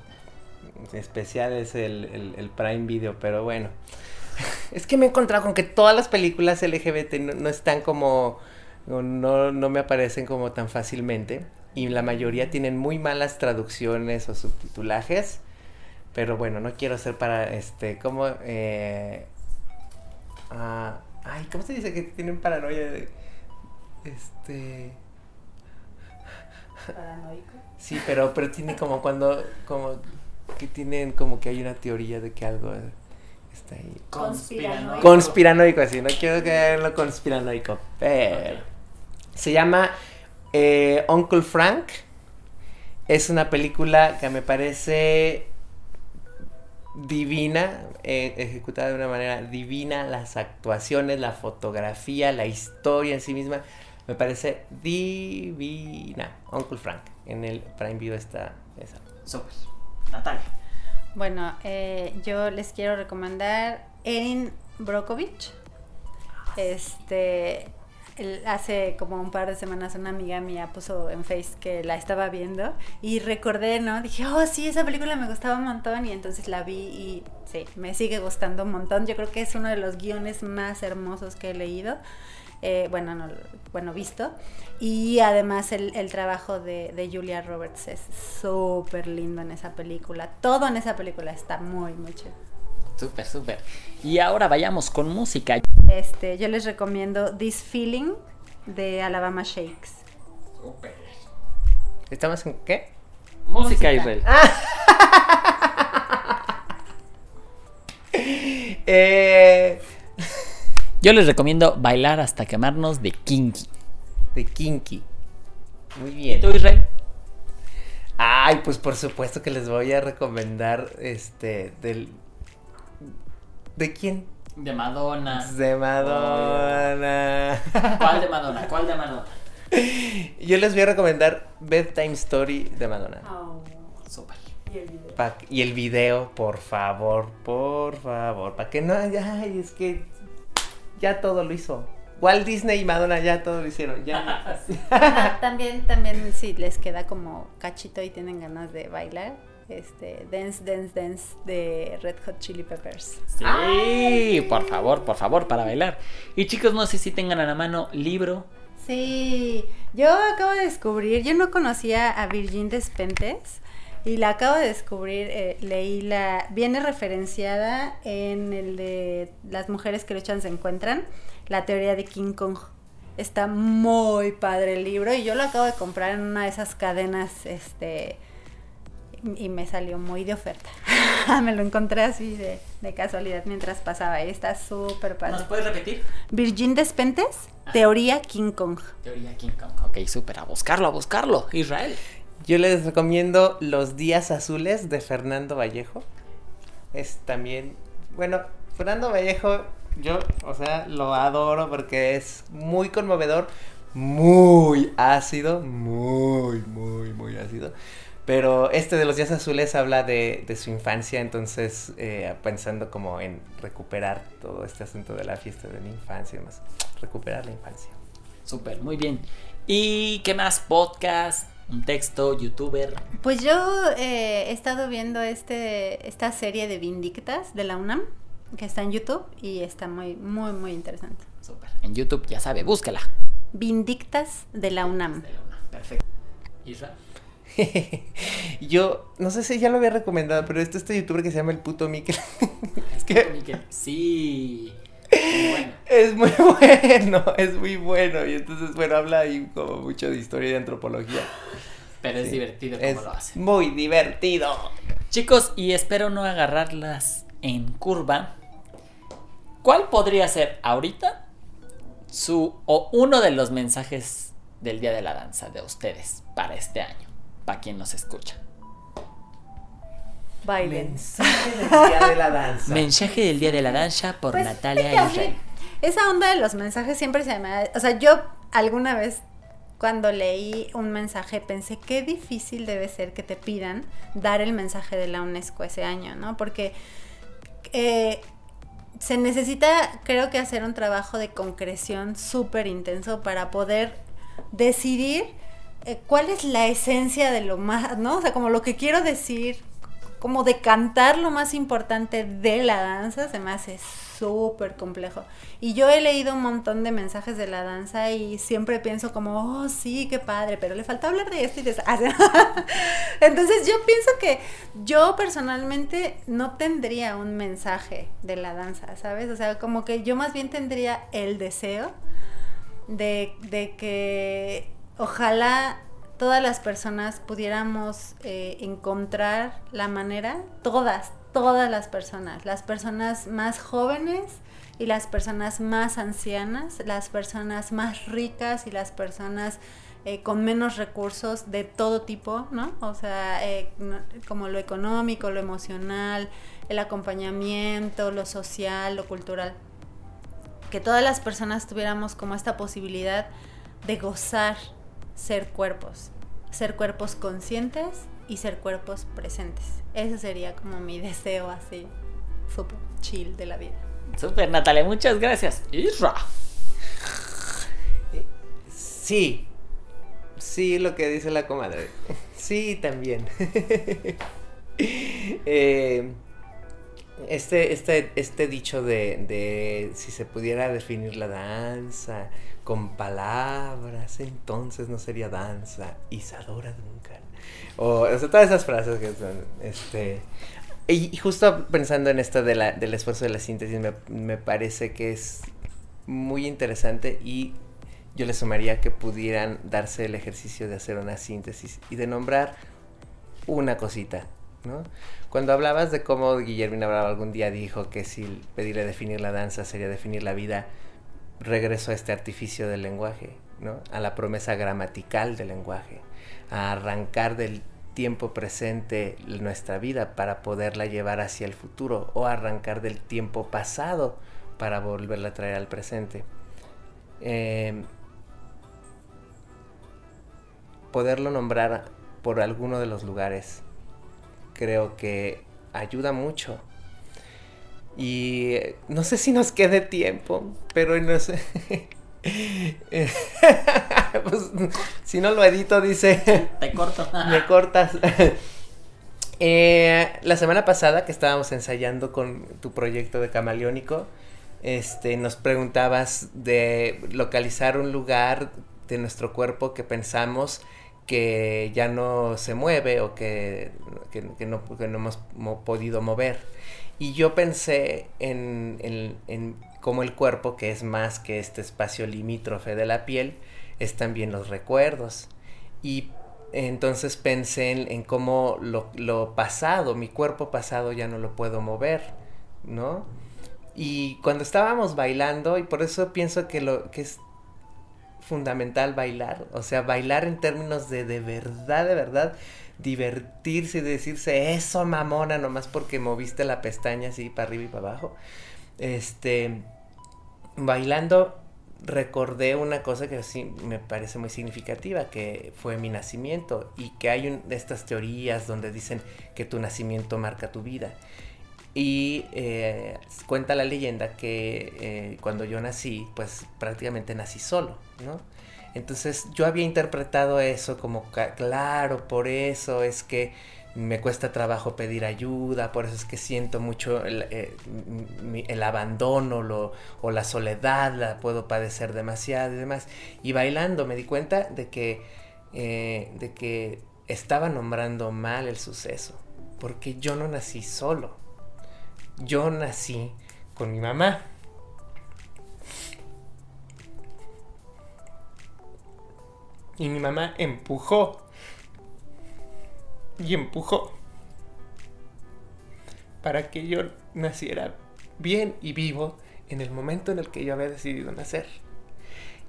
especial es el, Prime Video, pero bueno. Es que me he encontrado con que todas las películas LGBT no, están como... No, no, me aparecen como tan fácilmente. Y la mayoría tienen muy malas traducciones o subtitulajes. Pero bueno, no quiero ser para este... como... Eh, ah, ay, ¿cómo se dice que tienen paranoia de... Este... Paranoico. Sí, pero, pero tiene como cuando, como que tienen como que hay una teoría de que algo está ahí. Conspiranoico. Conspiranoico, así, no quiero que lo conspiranoico, pero se llama eh, Uncle Frank. Es una película que me parece divina, eh, ejecutada de una manera divina, las actuaciones, la fotografía, la historia en sí misma, me parece divina. Uncle Frank en el Prime Video está esa. Súper. Natalia. Bueno, eh, yo les quiero recomendar Erin Brokovich. Este, hace como un par de semanas una amiga mía puso en Face que la estaba viendo y recordé, ¿no? Dije, oh, sí, esa película me gustaba un montón y entonces la vi y sí, me sigue gustando un montón. Yo creo que es uno de los guiones más hermosos que he leído. Eh, bueno, no, bueno, visto. Y además el, trabajo de, Julia Roberts es súper lindo en esa película. Todo en esa película está muy, muy chido. Súper, súper. Y ahora vayamos con música. Este, yo les recomiendo This Feeling de Alabama Shakes. Súper. ¿Estamos en qué? Música, Israel. eh... Yo les recomiendo Bailar hasta quemarnos de Kinky. De Kinky. Muy bien. ¿Y tú, Israel? Ay, pues por supuesto que les voy a recomendar este del ¿De quién? De Madonna. De Madonna. ¿Cuál de Madonna? ¿Cuál de Madonna? Yo les voy a recomendar Bedtime Story de Madonna. Oh, Súper. y el video. Pa- y el video, por favor, por favor, para que no haya, ay, es que ya todo lo hizo. Walt Disney y Madonna ya todo lo hicieron. Ya. Ah, también, también si les queda como cachito y tienen ganas de bailar, este Dance Dance Dance de Red Hot Chili Peppers. Sí, por favor, por favor, para bailar. Y chicos, no sé si tengan a la mano libro. Sí, yo acabo de descubrir, yo no conocía a Virgin Despentes y la acabo de descubrir, eh, leí la, viene referenciada en el de Las mujeres que luchan se encuentran, la teoría de King Kong. Está muy padre el libro y yo lo acabo de comprar en una de esas cadenas, este, y me salió muy de oferta. me lo encontré así de, de casualidad mientras pasaba y está súper padre. ¿Nos puedes repetir? Virgin Despentes, teoría King Kong. Teoría King Kong. Ok, súper. A buscarlo, a buscarlo. Israel. Yo les recomiendo Los Días Azules de Fernando Vallejo. Es también, bueno, Fernando Vallejo, yo, o sea, lo adoro porque es muy conmovedor, muy ácido, muy, muy, muy ácido. Pero este de los días azules habla de, de su infancia, entonces eh, pensando como en recuperar todo este asunto de la fiesta de la infancia y demás. Recuperar la infancia. Súper, muy bien. ¿Y qué más? Podcast, un texto, youtuber. Pues yo eh, he estado viendo este, esta serie de Vindictas de la UNAM, que está en YouTube y está muy, muy, muy interesante. Súper. En YouTube, ya sabe, búscala. Vindictas de la UNAM. Perfecto. Israel. Yo no sé si ya lo había recomendado, pero este este youtuber que se llama el puto Mikel. Es que- Miquel. Sí. Bueno. es muy bueno, es muy bueno. Y entonces, bueno, habla ahí como mucho de historia y de antropología. Pero es Sí. divertido como Es lo hace. muy divertido. Chicos, y espero no agarrarlas en curva. ¿Cuál podría ser ahorita su o uno de los mensajes del Día de la Danza de ustedes para este año? Para quien nos escucha. Bailen. Mensaje del día de la danza. Mensaje del Día de la Danza por Pues, Natalia Israel. Esa onda de los mensajes siempre se me ha... O sea, yo alguna vez cuando leí un mensaje pensé qué difícil debe ser que te pidan dar el mensaje de la UNESCO ese año, ¿no? Porque eh, se necesita, creo que, hacer un trabajo de concreción súper intenso para poder decidir eh, cuál es la esencia de lo más, ¿no? O sea, como lo que quiero decir, como decantar lo más importante de la danza, se me hace súper complejo. Y yo he leído un montón de mensajes de la danza y siempre pienso como, oh, sí, qué padre, pero le falta hablar de esto y de eso. Entonces yo pienso que yo personalmente no tendría un mensaje de la danza, ¿sabes? O sea, como que yo más bien tendría el deseo de, de que ojalá todas las personas pudiéramos eh, encontrar la manera, todas, todas las personas, las personas más jóvenes y las personas más ancianas, las personas más ricas y las personas eh, con menos recursos de todo tipo, ¿no? O sea, eh, como lo económico, lo emocional, el acompañamiento, lo social, lo cultural que todas las personas tuviéramos como esta posibilidad de gozar ser cuerpos, ser cuerpos conscientes y ser cuerpos presentes. Ese sería como mi deseo así, súper chill de la vida. Súper, Natalia, muchas gracias. Isra. Sí. Sí, lo que dice la comadre. Sí, también. Eh, este, este, este dicho de, de si se pudiera definir la danza con palabras, entonces no sería danza. Isadora Duncan. O, o sea, todas esas frases que son, este... Y, justo pensando en esto de la, del esfuerzo de la síntesis, me, me parece que es muy interesante y yo le sumaría que pudieran darse el ejercicio de hacer una síntesis y de nombrar una cosita, ¿no? Cuando hablabas de cómo Guillermina Bravo algún día dijo que si pedirle definir la danza sería definir la vida, regreso a este artificio del lenguaje, ¿no? A la promesa gramatical del lenguaje, a arrancar del tiempo presente nuestra vida para poderla llevar hacia el futuro o arrancar del tiempo pasado para volverla a traer al presente. Eh, poderlo nombrar por alguno de los lugares creo que ayuda mucho. Y eh, no sé si nos quede tiempo, pero no sé. Pues, si no lo edito, dice. Te corto. Me cortas. Eh, la semana pasada que estábamos ensayando con tu proyecto de camaleónico, este, nos preguntabas de localizar un lugar de nuestro cuerpo que pensamos que ya no se mueve o que, no, hemos podido mover. Y yo pensé en, en, en cómo el cuerpo, que es más que este espacio limítrofe de la piel, es también los recuerdos. Y entonces pensé en, cómo lo, lo, pasado, mi cuerpo pasado ya no lo puedo mover, ¿no? Y cuando estábamos bailando, y por eso pienso que lo que es fundamental bailar, o sea, bailar en términos de de verdad, de verdad, divertirse y decirse eso mamona nomás porque moviste la pestaña así para arriba y para abajo. Este, bailando recordé una cosa que sí me parece muy significativa, que fue mi nacimiento y que hay un, estas teorías donde dicen que tu nacimiento marca tu vida. Y eh, cuenta la leyenda que eh, cuando yo nací, pues prácticamente nací solo, ¿no? Entonces yo había interpretado eso como, claro, por eso es que me cuesta trabajo pedir ayuda, por eso es que siento mucho el, eh, abandono o la soledad, la puedo padecer demasiado y demás. Y bailando me di cuenta de que, de que estaba nombrando mal el suceso, porque yo no nací solo yo nací con mi mamá. Y mi mamá empujó. Y empujó. Para que yo naciera bien y vivo en el momento en el que yo había decidido nacer.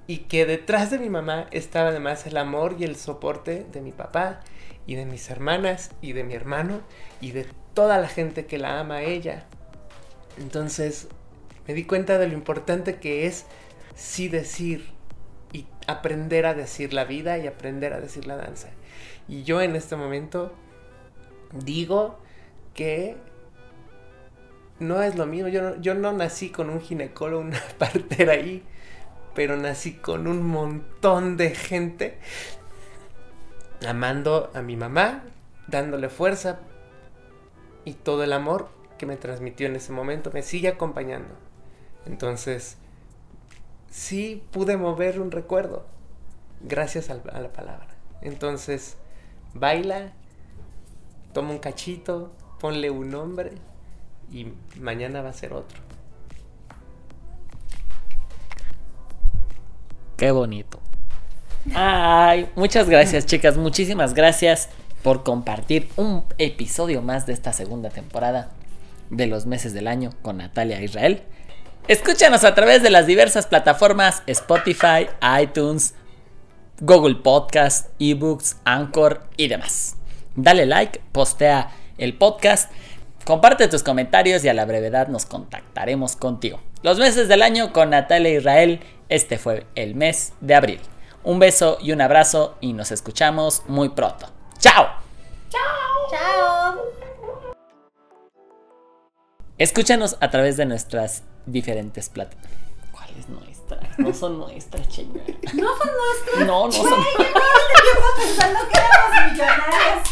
Y que detrás de mi mamá estaba además el amor y el soporte de mi papá y de mis hermanas y de mi hermano y de toda la gente que la ama a ella. Entonces me di cuenta de lo importante que es sí decir y aprender a decir la vida y aprender a decir la danza. Y yo en este momento digo que no es lo mismo. Yo no, yo no nací con un ginecólogo, una partera ahí, pero nací con un montón de gente amando a mi mamá, dándole fuerza y todo el amor que me transmitió en ese momento me sigue acompañando. Entonces, sí pude mover un recuerdo gracias a la palabra. Entonces, baila, toma un cachito, ponle un nombre y mañana va a ser otro. Qué bonito. Ay, muchas gracias chicas, muchísimas gracias por compartir un episodio más de esta segunda temporada de los meses del año con Natalia Israel. Escúchanos a través de las diversas plataformas Spotify, iTunes, Google Podcast, eBooks, Anchor y demás. Dale like, postea el podcast, comparte tus comentarios y a la brevedad nos contactaremos contigo. Los meses del año con Natalia Israel, este fue el mes de abril. Un beso y un abrazo y nos escuchamos muy pronto. ¡Chao! ¡Chao! ¡Chao! Escúchanos a través de nuestras diferentes plataformas. ¿Cuáles nuestras? No son nuestras, chinga. No son nuestras. No, no son. Yo todo este tiempo pensando que éramos millonarios.